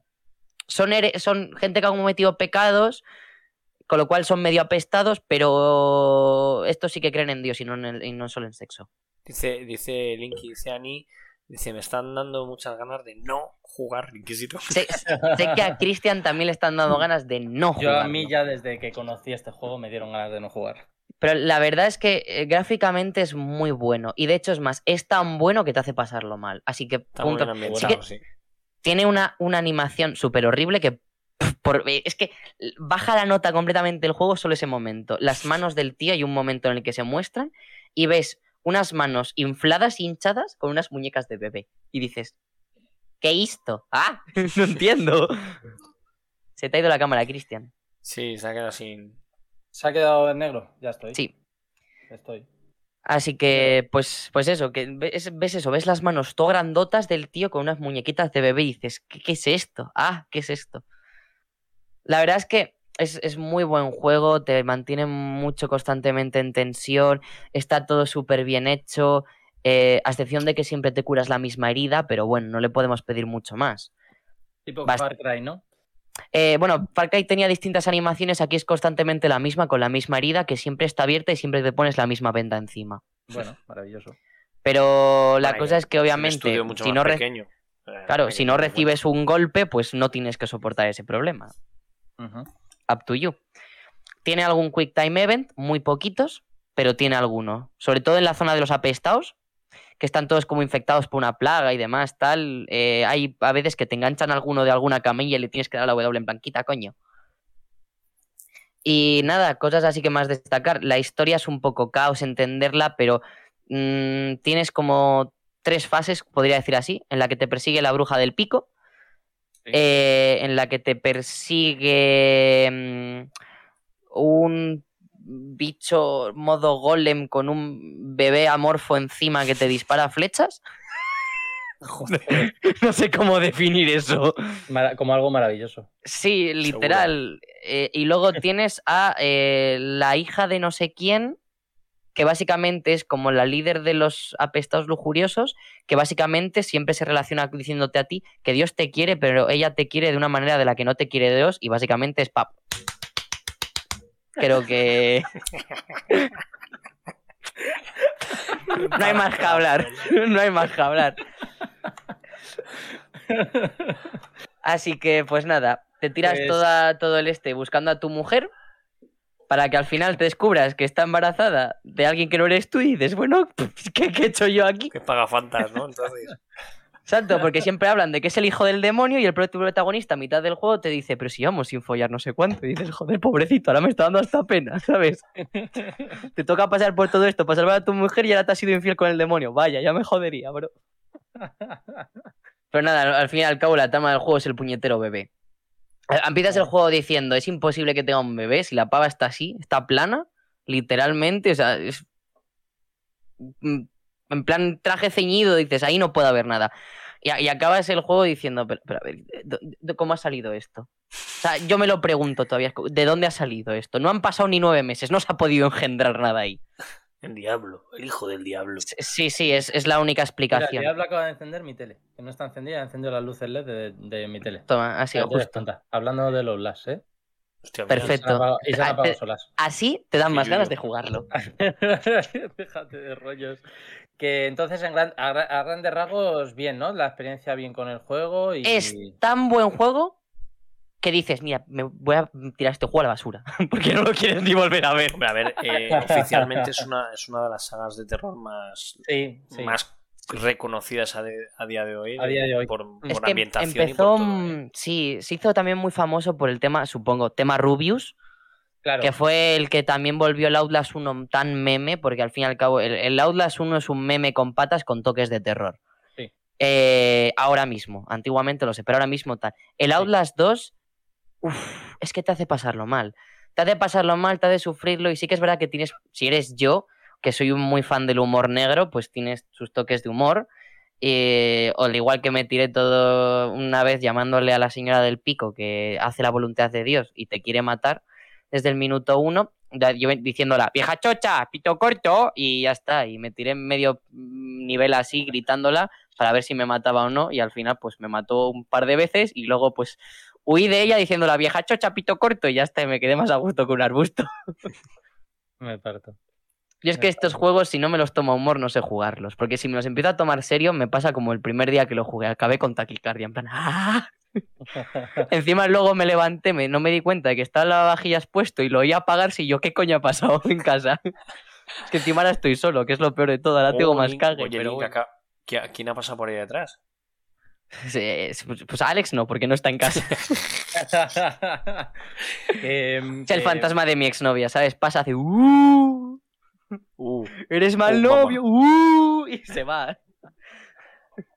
son, son gente que ha cometido pecados, con lo cual son medio apestados, pero estos sí que creen en Dios y no, en el- y no solo en sexo. Dice, dice Linky, dice Ani, dice, me están dando muchas ganas de no jugar Inquisitor. Sé, sé que a Cristian también le están dando ganas de no Yo a mí ya desde que conocí este juego me dieron ganas de no jugar. Pero la verdad es que eh, gráficamente es muy bueno. Y de hecho es más, es tan bueno que te hace pasarlo mal. Así que Está muy punto. bien Sí ambientado, que sí. tiene una, una animación súper horrible que por- eh, es que baja la nota completamente el juego solo ese momento. Las manos del tío hay un momento en el que se muestran y ves unas manos infladas, hinchadas, con unas muñecas de bebé. Y dices, ¿qué esto? Ah, no entiendo. Se te ha ido la cámara, Cristian. Sí, se ha quedado sin... ¿Se ha quedado en negro? Ya estoy. Sí. Estoy. Así que, pues, pues eso, que ves, ves eso, ves las manos todo grandotas del tío con unas muñequitas de bebé y dices, ¿qué, qué es esto? Ah, ¿qué es esto? La verdad es que es, es muy buen juego, te mantiene mucho constantemente en tensión, está todo súper bien hecho, eh, a excepción de que siempre te curas la misma herida, pero bueno, no le podemos pedir mucho más. Tipo Bast- Far Cry, ¿no? Eh, bueno, Far Cry tenía distintas animaciones, aquí es constantemente la misma, con la misma herida, que siempre está abierta y siempre te pones la misma venda encima. Bueno, maravilloso. Pero la cosa es que un obviamente, estudio mucho si más no, pequeño. Eh, claro, pequeño, si no recibes un golpe, pues no tienes que soportar ese problema. Up to you. Tiene algún Quick Time Event, muy poquitos, pero tiene alguno. Sobre todo en la zona de los apestados, que están todos como infectados por una plaga y demás, tal. eh, hay a veces que te enganchan alguno de alguna camilla y le tienes que dar la W en blanquita, coño. Y nada, cosas así que más destacar. La historia es un poco caos entenderla, pero mm, tienes como tres fases, podría decir así, en la que te persigue la bruja del pico, Sí. eh, en la que te persigue mm, un bicho modo golem con un bebé amorfo encima que te dispara flechas. Joder, no sé cómo definir eso. como algo maravilloso. Sí, literal. Eh, y luego tienes a eh, la hija de no sé quién, que básicamente es como la líder de los apestados lujuriosos, que básicamente siempre se relaciona diciéndote a ti que Dios te quiere, pero ella te quiere de una manera de la que no te quiere Dios, y básicamente es pap. Creo que no hay más que hablar. No hay más que hablar. Así que, pues nada, te tiras Pues- toda, todo el este buscando a tu mujer para que al final te descubras que está embarazada de alguien que no eres tú y dices, bueno, ¿qué, qué he hecho yo aquí? Que paga fantas, ¿no? Entonces, Exacto, porque siempre hablan de que es el hijo del demonio y el protagonista a mitad del juego te dice, pero si vamos sin follar no sé cuánto. Y dices, joder, pobrecito, ahora me está dando hasta pena, ¿sabes? te toca pasar por todo esto para salvar a tu mujer y ahora te has sido infiel con el demonio. Vaya, ya me jodería, bro. Pero nada, al fin y al cabo la trama del juego es el puñetero bebé. Eh, Empiezas el juego diciendo, es imposible que tenga un bebé si la pava está así, está plana, literalmente, o sea, es... mm, en plan traje ceñido, dices, ahí no puede haber nada. Y, y acabas el juego diciendo, pero, pero a ver, ¿de- de ¿cómo ha salido esto? O sea, yo me lo pregunto todavía, ¿de dónde ha salido esto? No han pasado ni nueve meses, no se ha podido engendrar nada ahí. El diablo, el hijo del diablo. Sí, sí, es, es la única Mira, el explicación. diablo acaba de encender mi tele. Que no está encendida, ha encendido las luces LED de, de mi tele. Toma, es justo. tonta. Hablando de los LAS, ¿eh? Hostia, Perfecto. Apagado- Ah, te-. Así te dan más ganas yo. de jugarlo. Déjate de rollos. Que entonces, en gran- a, a grandes rasgos, bien, ¿no? La experiencia bien con el juego y. Es tan buen juego que dices, mira, me voy a tirar este juego a la basura. Porque no lo quieres ni volver a ver. Hombre, a ver, eh, oficialmente es una, es una de las sagas de terror más, Sí, sí. más reconocidas a, de- a día de hoy. A día de hoy. Por, Es por que ambientación y empezó, por todo, ¿eh? sí, se hizo también muy famoso por el tema, supongo, tema Rubius, Claro. que fue el que también volvió el Outlast 1 tan meme, porque al fin y al cabo el, el Outlast 1 es un meme con patas con toques de terror. Sí. Eh, ahora mismo, antiguamente lo sé, pero ahora mismo tal. El Outlast 2, es que te hace pasarlo mal. Te hace pasarlo mal, te hace sufrirlo, y sí que es verdad que tienes, si eres yo, que soy un muy fan del humor negro, pues tienes sus toques de humor. Eh, o al igual que me tiré todo una vez llamándole a la señora del pico que hace la voluntad de Dios y te quiere matar desde el minuto uno, yo diciéndola, vieja chocha, pito corto, y ya está. Y me tiré en medio mm, nivel así, gritándola, para ver si me mataba o no, y al final pues me mató un par de veces y luego pues huí de ella diciéndola, vieja chocha, pito corto, y ya está, y me quedé más a gusto que un arbusto. Me parto. Yo es que estos juegos, si no me los tomo a humor, no sé jugarlos. Porque si me los empiezo a tomar serio, me pasa como el primer día que lo jugué. Acabé con taquicardia, en plan. ¡ah! Encima luego me levanté, me, no me di cuenta de que estaba el lavavajillas puesto y lo oía apagarse y yo, ¿qué coño ha pasado en casa? es que encima ahora estoy solo, que es lo peor de todo. Ahora tengo más cague. oye, pero bueno. acá- ¿qui- ¿quién ha pasado por ahí detrás? Sí, Pues, pues Alex no, porque no está en casa. Em, es el que- fantasma de mi exnovia, ¿sabes? Pasa, hace. "Uh, Uh, ¡Eres mal Uh, mamá. novio! ¡Uh! Y se va.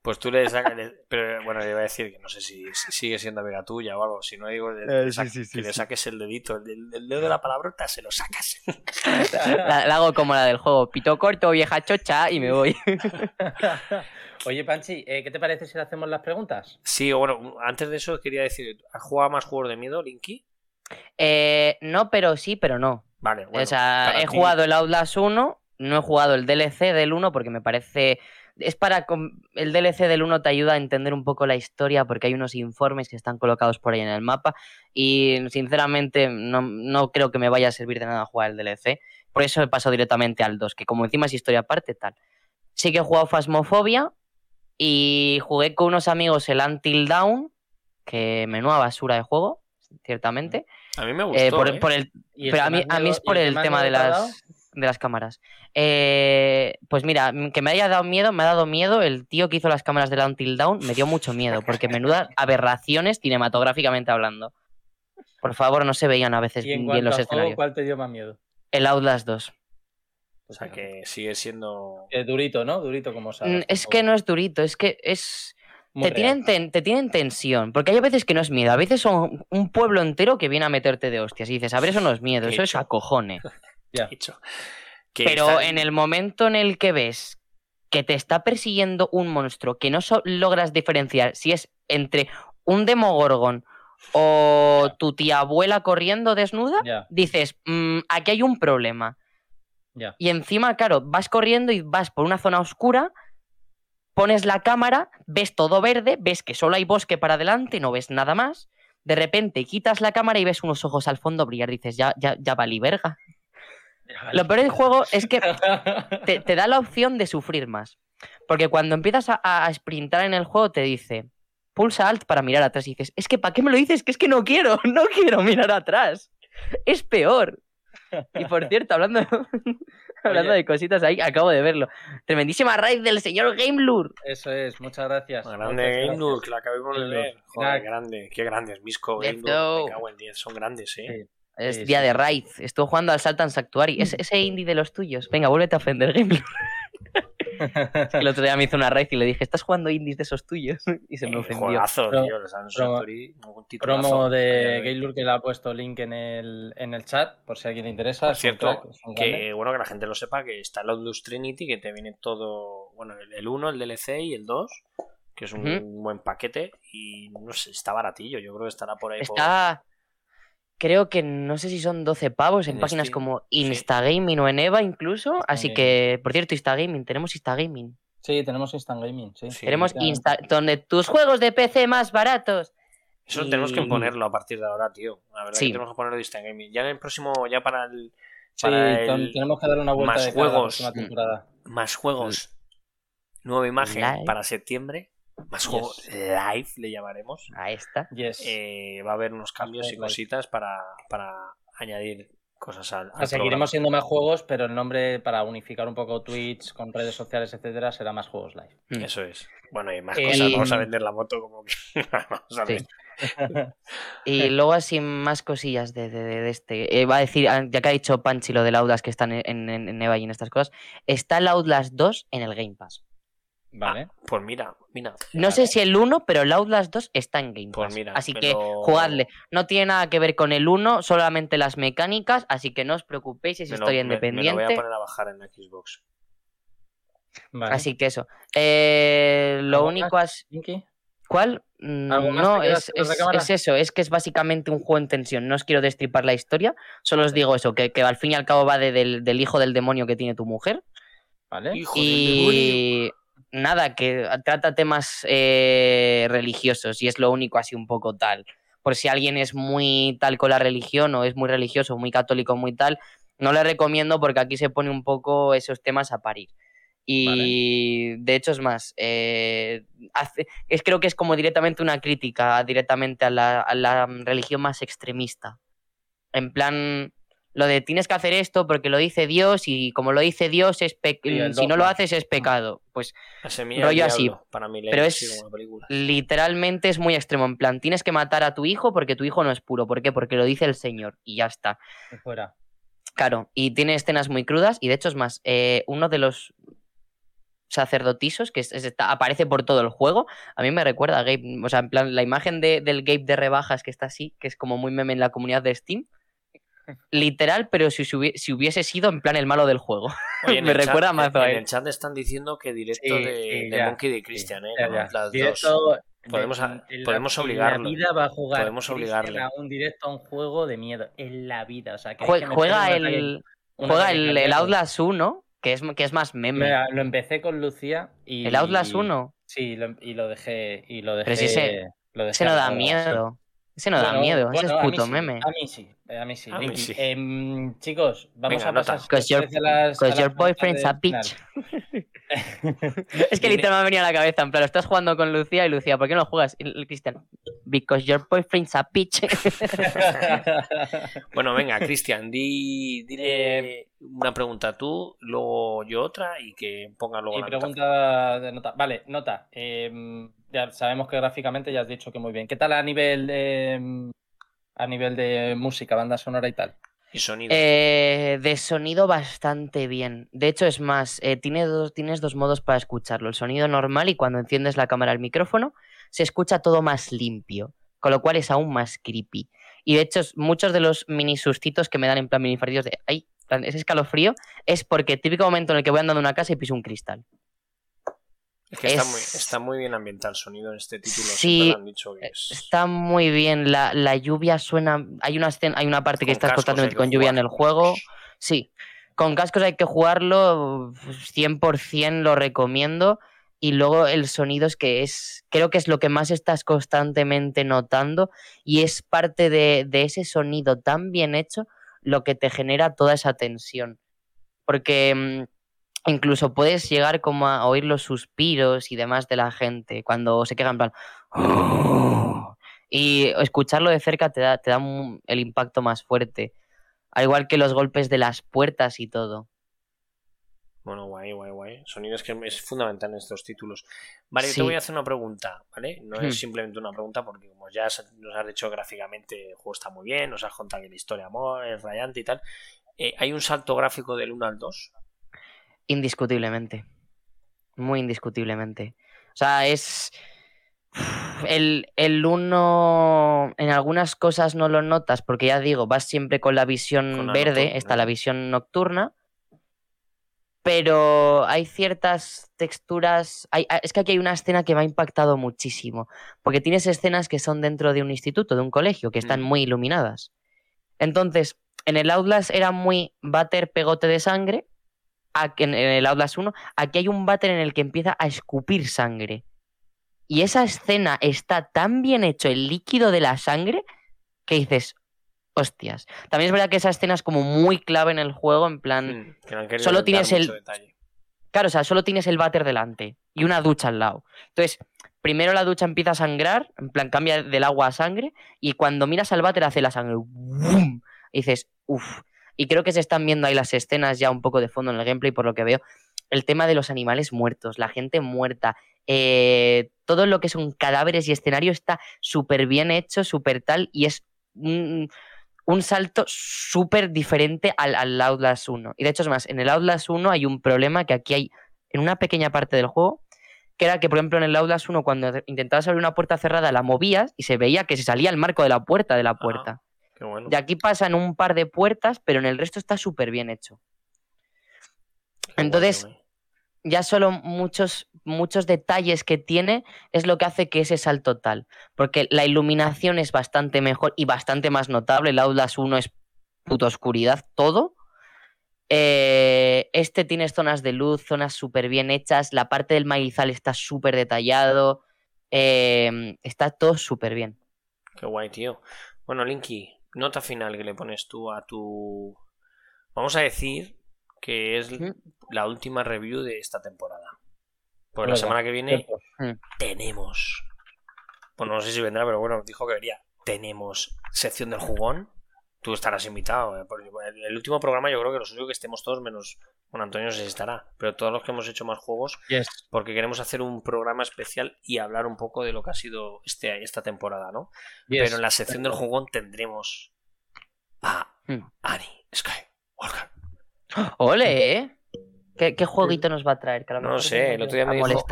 pues tú le sacas. le- Pero bueno, le iba a decir que no sé si, si sigue siendo amiga tuya o algo. Si no digo, le- Eh, le sí, sí, sí, que le saques el dedito, el, dedo de la palabrota, se lo sacas. La, la hago como la del juego. Pito corto, vieja chocha, y me voy. Oye, Panchi, eh, ¿qué te parece si le hacemos las preguntas? Sí, bueno, antes de eso quería decir, ¿has jugado más juegos de miedo, Linky? Eh, no, pero sí, pero no. Vale, bueno. o sea, he ti- jugado el Outlast 1, no he jugado el DLC del 1 porque me parece... Es para... El DLC del 1 te ayuda a entender un poco la historia porque hay unos informes que están colocados por ahí en el mapa y sinceramente no, no creo que me vaya a servir de nada jugar el DLC. Por eso he pasado directamente al 2, que como encima es historia aparte, tal. Sí que he jugado Phasmophobia y jugué con unos amigos el Until Dawn, que menuda basura de juego, ciertamente. A mí me gustó. Eh, por, ¿eh? por el, ¿Y el pero a mí, a mí es por el tema de las, de las cámaras. Eh, pues mira, que me haya dado miedo, me ha dado miedo. El tío que hizo las cámaras de Until Down me dio mucho miedo, porque menudas aberraciones cinematográficamente hablando. Por favor, no se veían a veces Y en bien los a juego, escenarios. ¿cuál te dio más miedo? El Outlast 2. O sea, que sigue siendo... Eh, durito, ¿no? Durito como sabes. Mm, Es que no es durito, es que es... Muy Te real. tienen, ten- te tienen tensión, porque hay veces que no es miedo, a veces son un pueblo entero que viene a meterte de hostias y dices, a ver, eso no es miedo, eso es hecho. acojone. Ya. hecho. Pero está- en el momento en el que ves que te está persiguiendo un monstruo que no so- logras diferenciar si es entre un demogorgon o Ya. tu tía abuela corriendo desnuda, Ya, dices, "Mm, aquí hay un problema. Ya. Y encima, claro, vas corriendo y vas por una zona oscura, pones la cámara, ves todo verde, ves que solo hay bosque para adelante, no ves nada más. De repente quitas la cámara y ves unos ojos al fondo brillar, dices, ya, ya, ya valí verga. Lo peor del juego es que te, te da la opción de sufrir más. Porque cuando empiezas a, a sprintar en el juego te dice, pulsa alt para mirar atrás y dices, es que ¿para qué me lo dices? Que es que no quiero, no quiero mirar atrás. Es peor. Y por cierto, hablando, hablando Oye. de cositas ahí, acabo de verlo. Tremendísima raid del señor Gamelure. Eso es, muchas gracias. Grande Muchas Game gracias. Lord, que la acabamos de ver. Joder, grande. Qué grandes. Misco Let's Game Lord. go. Me cago en 10. Son grandes, ¿eh? Sí. Es Sí, día sí, de raid. Estuvo jugando al Saltan Sanctuary. Es, ese indie de los tuyos. Venga, vuélvete a ofender, Gamelure. El otro día me hizo una raid y le dije, ¿estás jugando indies de esos tuyos? Y se me Eh, ofendió. juegazo, tío. Los Anus promo-. Promo de Gaylord que le ha puesto link en el, en el chat, por si a alguien le interesa. Por cierto, que bueno que la gente lo sepa que está el Outlaws Trinity que te viene todo bueno el- el 1 el DLC y el 2 que es un buen paquete y no sé está baratillo yo creo que estará por ahí por- Está. Creo que no sé si son 12 pavos en, En páginas Steam, como sí. Instagaming o en Eva incluso. Así Instagaming. que, por cierto, Instagaming, tenemos Instagaming. Sí, tenemos Instant Gaming, sí. Sí, tenemos. Insta donde tus juegos de PC más baratos. eso tenemos que y- imponerlo a partir de ahora tío la verdad Sí. que tenemos que ponerlo de Instant Gaming ya en el próximo ya para el Sí, para con- el- tenemos que darle una vuelta más de cara a la juegos. temporada. más juegos nueva imagen Live. para septiembre más Yes. juegos live le llamaremos Ahí está. Yes. eh, va a haber unos cambios y cositas para, para añadir cosas al, al seguiremos programa. siendo más juegos, pero el nombre para unificar un poco Twitch con redes sociales, etcétera, será más juegos live. Mm. Eso es. Bueno, y más cosas. Vamos a vender la moto como que. Vamos a Sí. ver. Y luego así más cosillas de, de- de este. Eh, va a decir, ah, ya que ha dicho Panchi lo del Outlast que está en, en, en Eva y en estas cosas, está el Outlast 2 en el Game Pass. Vale. Ah, pues mira, mira. No sé si el 1, pero el Outlast 2 está en Game Pues Pass. mira, así que jugadle. No tiene nada que ver con el 1, solamente las mecánicas, así que no os preocupéis, es me lo- historia me- Me, lo independiente. voy a poner a bajar en Xbox. vale. Así que eso. Eh, lo ¿Algo único es. ¿Cuál? Mm, ¿Algo más No, es, es- es eso, es que es básicamente un juego en tensión. No os quiero destripar la historia, solo os digo eso, que, que al fin y al cabo va de- del, del hijo del demonio que tiene tu mujer. Vale. Hijo del demonio. Y nada, que trata temas eh, religiosos y es lo único así un poco tal. Por si alguien es muy tal con la religión o es muy religioso, muy católico, muy tal, no le recomiendo porque aquí se pone un poco esos temas a parir. Y de hecho es más, eh, hace- es, creo que es como directamente una crítica directamente a la, a la religión más extremista. En plan, lo de tienes que hacer esto porque lo dice Dios y como lo dice Dios, es pe- el si no lo haces es pecado. Pues Rollo así, Para mí, pero es- literalmente es muy extremo. En plan, tienes que matar a tu hijo porque tu hijo no es puro. ¿Por qué? Porque lo dice el Señor y ya está. Fuera. Claro, y tiene escenas muy crudas y de hecho es más, eh, uno de los sacerdotisos que es- es- está- aparece por todo el juego, a mí me recuerda a Gabe, o sea, en plan, la imagen de- del Gabe de rebajas que está así, que es como muy meme en la comunidad de Steam, literal, pero si, si hubiese sido en plan el malo del juego. Oye, en me el chat- recuerda más a En el chat están diciendo que directo Sí, de, sí, de ya, Monkey de sí, Christian, ¿eh? ya, ¿no? ya. Las dos. Directo, Podemos de- a- en la- podemos en obligarlo. la vida va a jugar Podemos obligarle. a un directo a un juego de miedo. En la vida. O sea, que Jue- que juega el, un juega el, el. Outlast 1, que es, que es más meme. Mira, lo empecé con Lucía y. El Outlast 1, Sí, lo- y lo dejé. Y lo dejé Pero si ese- lo dejé ese no da miedo. Ese no da miedo, bueno, ese es puto meme. A mí sí, a mí sí. A mí Nicky. sí. Em, chicos, vamos Venga, a pasar. nota. si os Cause your- las- Because your boyfriend's a bitch. Es que literal me ha venido a la cabeza, en plan, estás jugando con Lucía y Lucía, ¿por qué no juegas? Y el Cristian, because your boyfriend's a bitch. Bueno, venga, Cristian, di, dile una pregunta tú, luego yo otra y que ponga luego Y la nota. pregunta de nota. Vale, nota. Em, ya sabemos que gráficamente ya has dicho que muy bien. ¿Qué tal a nivel de, em, a nivel de música, banda sonora y tal? Y sonido. Eh, de sonido bastante bien. De hecho, es más, eh, tiene dos, tienes dos modos para escucharlo. El sonido normal y cuando enciendes la cámara al micrófono, se escucha todo más limpio, con lo cual es aún más creepy. Y de hecho, muchos de los mini sustitos que me dan en plan mini de, ay, ese escalofrío, es porque típico momento en el que voy andando en una casa y piso un cristal. Es que está, es- muy, está muy bien ambientado el sonido en este título. Sí, han dicho que Eh, es... Está muy bien, la, la lluvia suena. Hay una escena, hay una parte que estás constantemente con lluvia en el juego. Sí, con cascos hay que jugarlo, pues, 100% lo recomiendo. Y luego el sonido es que es, creo que es lo que más estás constantemente notando y es parte de, de ese sonido tan bien hecho lo que te genera toda esa tensión. Porque mm, incluso puedes llegar como a oír los suspiros y demás de la gente cuando se quejan en plan... Y escucharlo de cerca te da, te da un- el impacto más fuerte. Al igual que los golpes de las puertas y todo. Bueno, guay, guay, guay. Sonido es que es fundamental en estos títulos. Vale, Sí. te voy a hacer una pregunta, ¿vale? No Hmm. es simplemente una pregunta porque como ya nos has dicho gráficamente el juego está muy bien, nos has contado que la historia amor, es rayante y tal. Eh, ¿Hay un salto gráfico del 1 al 2? Indiscutiblemente. muy indiscutiblemente. O sea, es... El, el uno en algunas cosas no lo notas porque ya digo, vas siempre con la visión Con la verde, nocturna. está la visión nocturna, pero hay ciertas texturas, hay- es que aquí hay una escena que me ha impactado muchísimo, porque tienes escenas que son dentro de un instituto, de un colegio, que están Mm. muy iluminadas. Entonces, en el Outlast era muy váter pegote de sangre, aquí- en el Outlast 1, aquí hay un váter en el que empieza a escupir sangre. Y esa escena está tan bien hecho, el líquido de la sangre, que dices, hostias. También es verdad que esa escena es como muy clave en el juego, en plan, Mm, que no han querido solo tienes el- detalle. Claro, o sea, solo tienes el váter delante y una ducha al lado. Entonces, primero la ducha empieza a sangrar, en plan cambia del agua a sangre, y cuando miras al váter hace la sangre. ¡bum! Y dices, uff. Y creo que se están viendo ahí las escenas ya un poco de fondo en el gameplay, por lo que veo. El tema de los animales muertos, la gente muerta, eh, todo lo que son cadáveres y escenario está súper bien hecho, súper tal, y es un, un salto súper diferente al, al Outlast 1. Y de hecho, es más, en el Outlast 1 hay un problema que aquí hay en una pequeña parte del juego, que era que, por ejemplo, en el Outlast 1, cuando intentabas abrir una puerta cerrada, la movías y se veía que se salía el marco de la puerta de la puerta. Qué bueno. De aquí pasan un par de puertas, pero en el resto está súper bien hecho. Qué entonces. Ya solo muchos, muchos detalles que tiene es lo que hace que ese salto tal. Porque la iluminación es bastante mejor y bastante más notable. El Outlast 1 es puta oscuridad, todo. Eh, este tiene zonas de luz, zonas súper bien hechas. La parte del maizal está súper detallado. eh, está todo súper bien. Qué guay, tío. Bueno, Linky, nota final que le pones tú a tu. Vamos a decir que es la última review de esta temporada. Pues la Venga, semana que viene Cierto. tenemos. Bueno, no sé si vendrá, pero bueno, dijo que vería. Tenemos sección del jugón. Tú estarás invitado. eh, el último programa yo creo que lo suyo que estemos todos menos. Bueno, Antonio no sé si estará. Pero todos los que hemos hecho más juegos Yes. porque queremos hacer un programa especial y hablar un poco de lo que ha sido este, esta temporada, ¿no? Yes. Pero en la sección del jugón tendremos a Hmm. Annie Skywalker. ¡Ole! ¿eh? ¿Qué, qué jueguito nos va a traer? Que a lo No sé, el otro día me a dijo.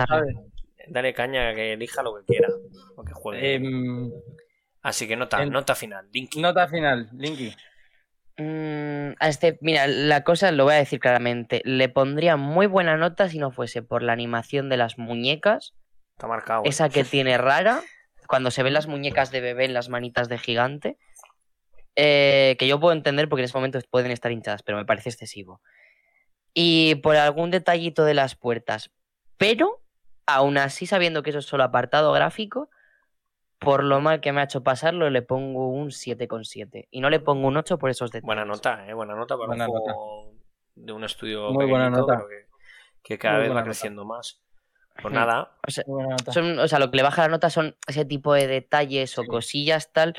Dale caña que elija lo que quiera. Lo que juegue. Em, Así que nota, final. Dinky. nota final, Linky. Mm, a este, mira, la cosa lo voy a decir claramente. Le pondría muy buena nota si no fuese por la animación de las muñecas, Está marcado. ¿eh? esa que tiene rara, cuando se ven las muñecas de bebé en las manitas de gigante, eh, que yo puedo entender porque en ese momento pueden estar hinchadas, pero me parece excesivo. Y por algún detallito de las puertas. Pero, aún así, sabiendo que eso es solo apartado gráfico, por lo mal que me ha hecho pasarlo, le pongo un 7,7. Y no le pongo un 8 por esos detalles. Buena nota, ¿eh? Buena nota para Buena un nota. juego de un estudio Muy buena nota. pero que, que cada Muy vez va nota. creciendo más. Pues nada, O sea, Muy buena nota. son, o sea, lo que le baja la nota son ese tipo de detalles o Sí. cosillas tal.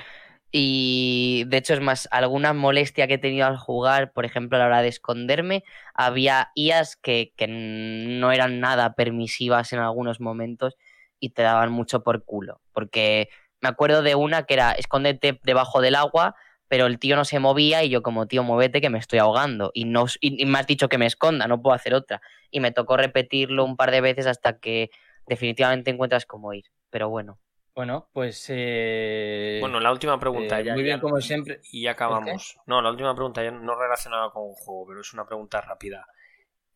Y de hecho es más, alguna molestia que he tenido al jugar, por ejemplo, a la hora de esconderme, había IAs que, que no eran nada permisivas en algunos momentos y te daban mucho por culo. Porque me acuerdo de una que era escóndete debajo del agua, pero el tío no se movía y yo como tío, muévete que me estoy ahogando. Y, no, y, y me has dicho que me esconda, no puedo hacer otra. Y me tocó repetirlo un par de veces hasta que definitivamente encuentras cómo ir. Pero bueno. Bueno, pues. eh, bueno, la última pregunta eh, ya. muy bien, ya- como siempre. Y ya acabamos. No, la última pregunta ya no relacionada con un juego, pero es una pregunta rápida.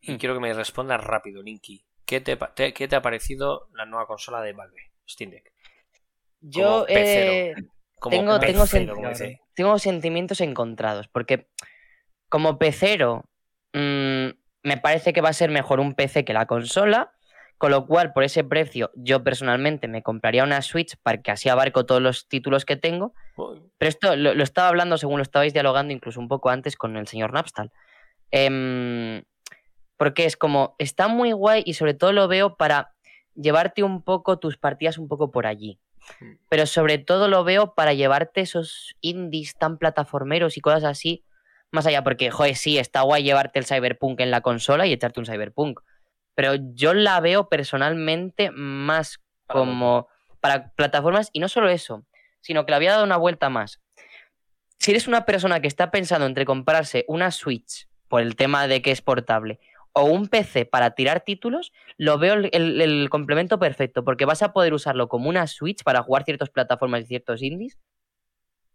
Y Hmm. quiero que me respondas rápido, Linky. ¿Qué te, pa- te- ¿Qué te ha parecido la nueva consola de Valve, Steam Deck? Yo eh, Como Tengo- tengo sen- tengo sentimientos encontrados, porque como pecero, mm, me parece que va a ser mejor un PC que la consola, con lo cual por ese precio yo personalmente me compraría una Switch para que así abarco todos los títulos que tengo, Uy, pero esto lo, lo estaba hablando según lo estabais dialogando incluso un poco antes con el señor Napstal. Em, porque es como, está muy guay y sobre todo lo veo para llevarte un poco tus partidas un poco por allí. Mm. Pero sobre todo lo veo para llevarte esos indies tan plataformeros y cosas así más allá. Porque, joder, sí, está guay llevarte el Cyberpunk en la consola y echarte un Cyberpunk. Pero yo la veo personalmente más como para plataformas y no solo eso, sino que le había dado una vuelta más. Si eres una persona que está pensando entre comprarse una Switch por el tema de que es portable o un PC para tirar títulos, lo veo el, el- el complemento perfecto, porque vas a poder usarlo como una Switch para jugar ciertas plataformas y ciertos indies,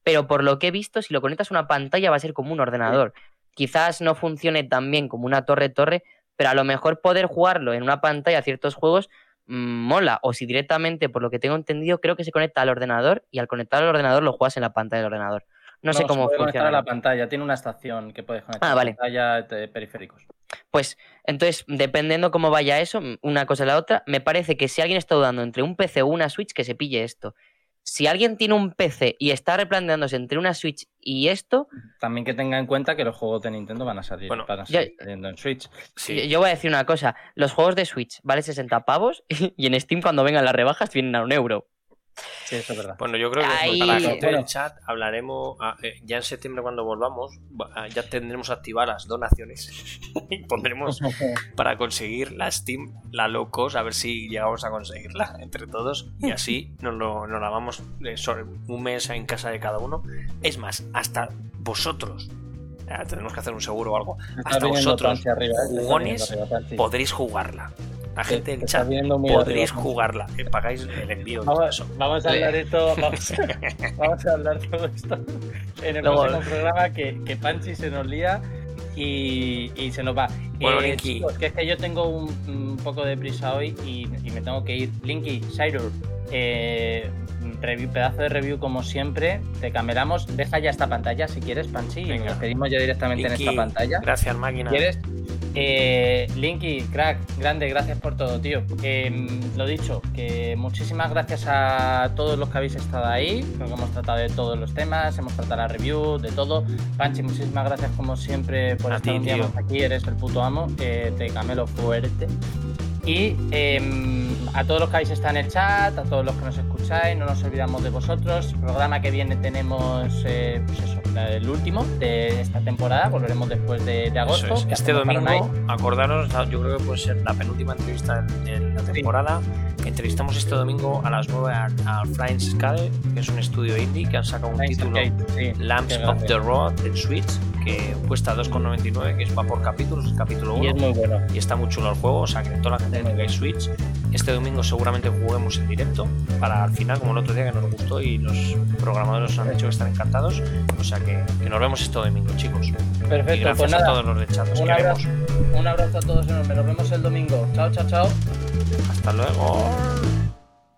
pero por lo que he visto, si lo conectas a una pantalla va a ser como un ordenador. Quizás no funcione tan bien como una torre-torre, pero a lo mejor poder jugarlo en una pantalla ciertos juegos mm, mola. O si directamente, por lo que tengo entendido, creo que se conecta al ordenador y al conectar al ordenador lo juegas en la pantalla del ordenador. No, sé se cómo puede conectar funciona. a la pantalla, tiene una estación que puedes conectar Ah, a la vale. pantalla de periféricos. Pues entonces, dependiendo cómo vaya eso, una cosa y la otra, me parece que si alguien está dudando entre un PC o una Switch, que se pille esto. Si alguien tiene un PC y está replanteándose entre una Switch y esto, También que tenga en cuenta que los juegos de Nintendo van a salir, Bueno, van a en Switch. yo, Sí. yo voy a decir una cosa, los juegos de Switch valen 60 pavos y en Steam cuando vengan las rebajas vienen a un euro. Sí, eso es verdad. Bueno, yo creo que Ahí- para la gente Bueno. del chat hablaremos ah, eh, ya en septiembre cuando volvamos, va- ah, ya tendremos activadas las donaciones y pondremos para conseguir la Steam, la low cost, a ver si llegamos a conseguirla entre todos y así nos, lo, nos la vamos eh, sobre un mes en casa de cada uno. Es más, hasta vosotros, ah, tenemos que hacer un seguro o algo, hasta vosotros, arriba, ¿eh? Jugones, arriba, podréis jugarla. La Te- gente te del chat podréis arriba, jugarla, eh, pagáis el envío Vamos, vamos a hablar esto, vamos, vamos a hablar todo esto en el Luego- próximo programa que, que Panchi se nos lía y, y se nos va. Bueno, Eh, Linky. chicos, que es que yo tengo un, un poco de prisa hoy y, y me tengo que ir. Linky, Shirur, eh, review, pedazo de review como siempre. Te cameramos. Deja ya esta pantalla si quieres, Panchi, y nos pedimos ya directamente en esta pantalla. Gracias, máquina. ¿Quieres? Eh, Linky, crack, grande, gracias por todo, tío. Eh, lo dicho, que muchísimas gracias a todos los que habéis estado ahí. Creo que hemos tratado de todos los temas, hemos tratado la review, de todo. Panchi, muchísimas gracias como siempre por A estar ti, un día más aquí, eres el puto amo. Eh, te camelo fuerte. Y eh, a todos los que habéis estado en el chat, a todos los que nos escucháis, no nos olvidamos de vosotros. Programa que viene tenemos, eh, pues eso, el último de esta temporada. Volveremos después de, de agosto. Eso es. que Este domingo, acordaros, yo creo que puede ser la penúltima entrevista en, la temporada. Entrevistamos este domingo a las 9 a, a Flying Skull, que es un estudio indie que han sacado un título sí, Lamps of the Road en Switch, que cuesta 2,99, que es va por capítulos, el capítulo Y 1. es muy bueno. y está muy chulo el juego, o sea que toda la gente que tengáis Switch, este domingo seguramente juguemos en directo para al final, como el otro día que nos gustó y los programadores nos han dicho que están encantados, o sea que, que nos vemos este domingo, chicos. Y Perfecto, gracias pues a nada. todos los de chat, Un abrazo, un abrazo a todos enorme. Nos vemos el domingo. Chao, chao, chao. Hasta luego.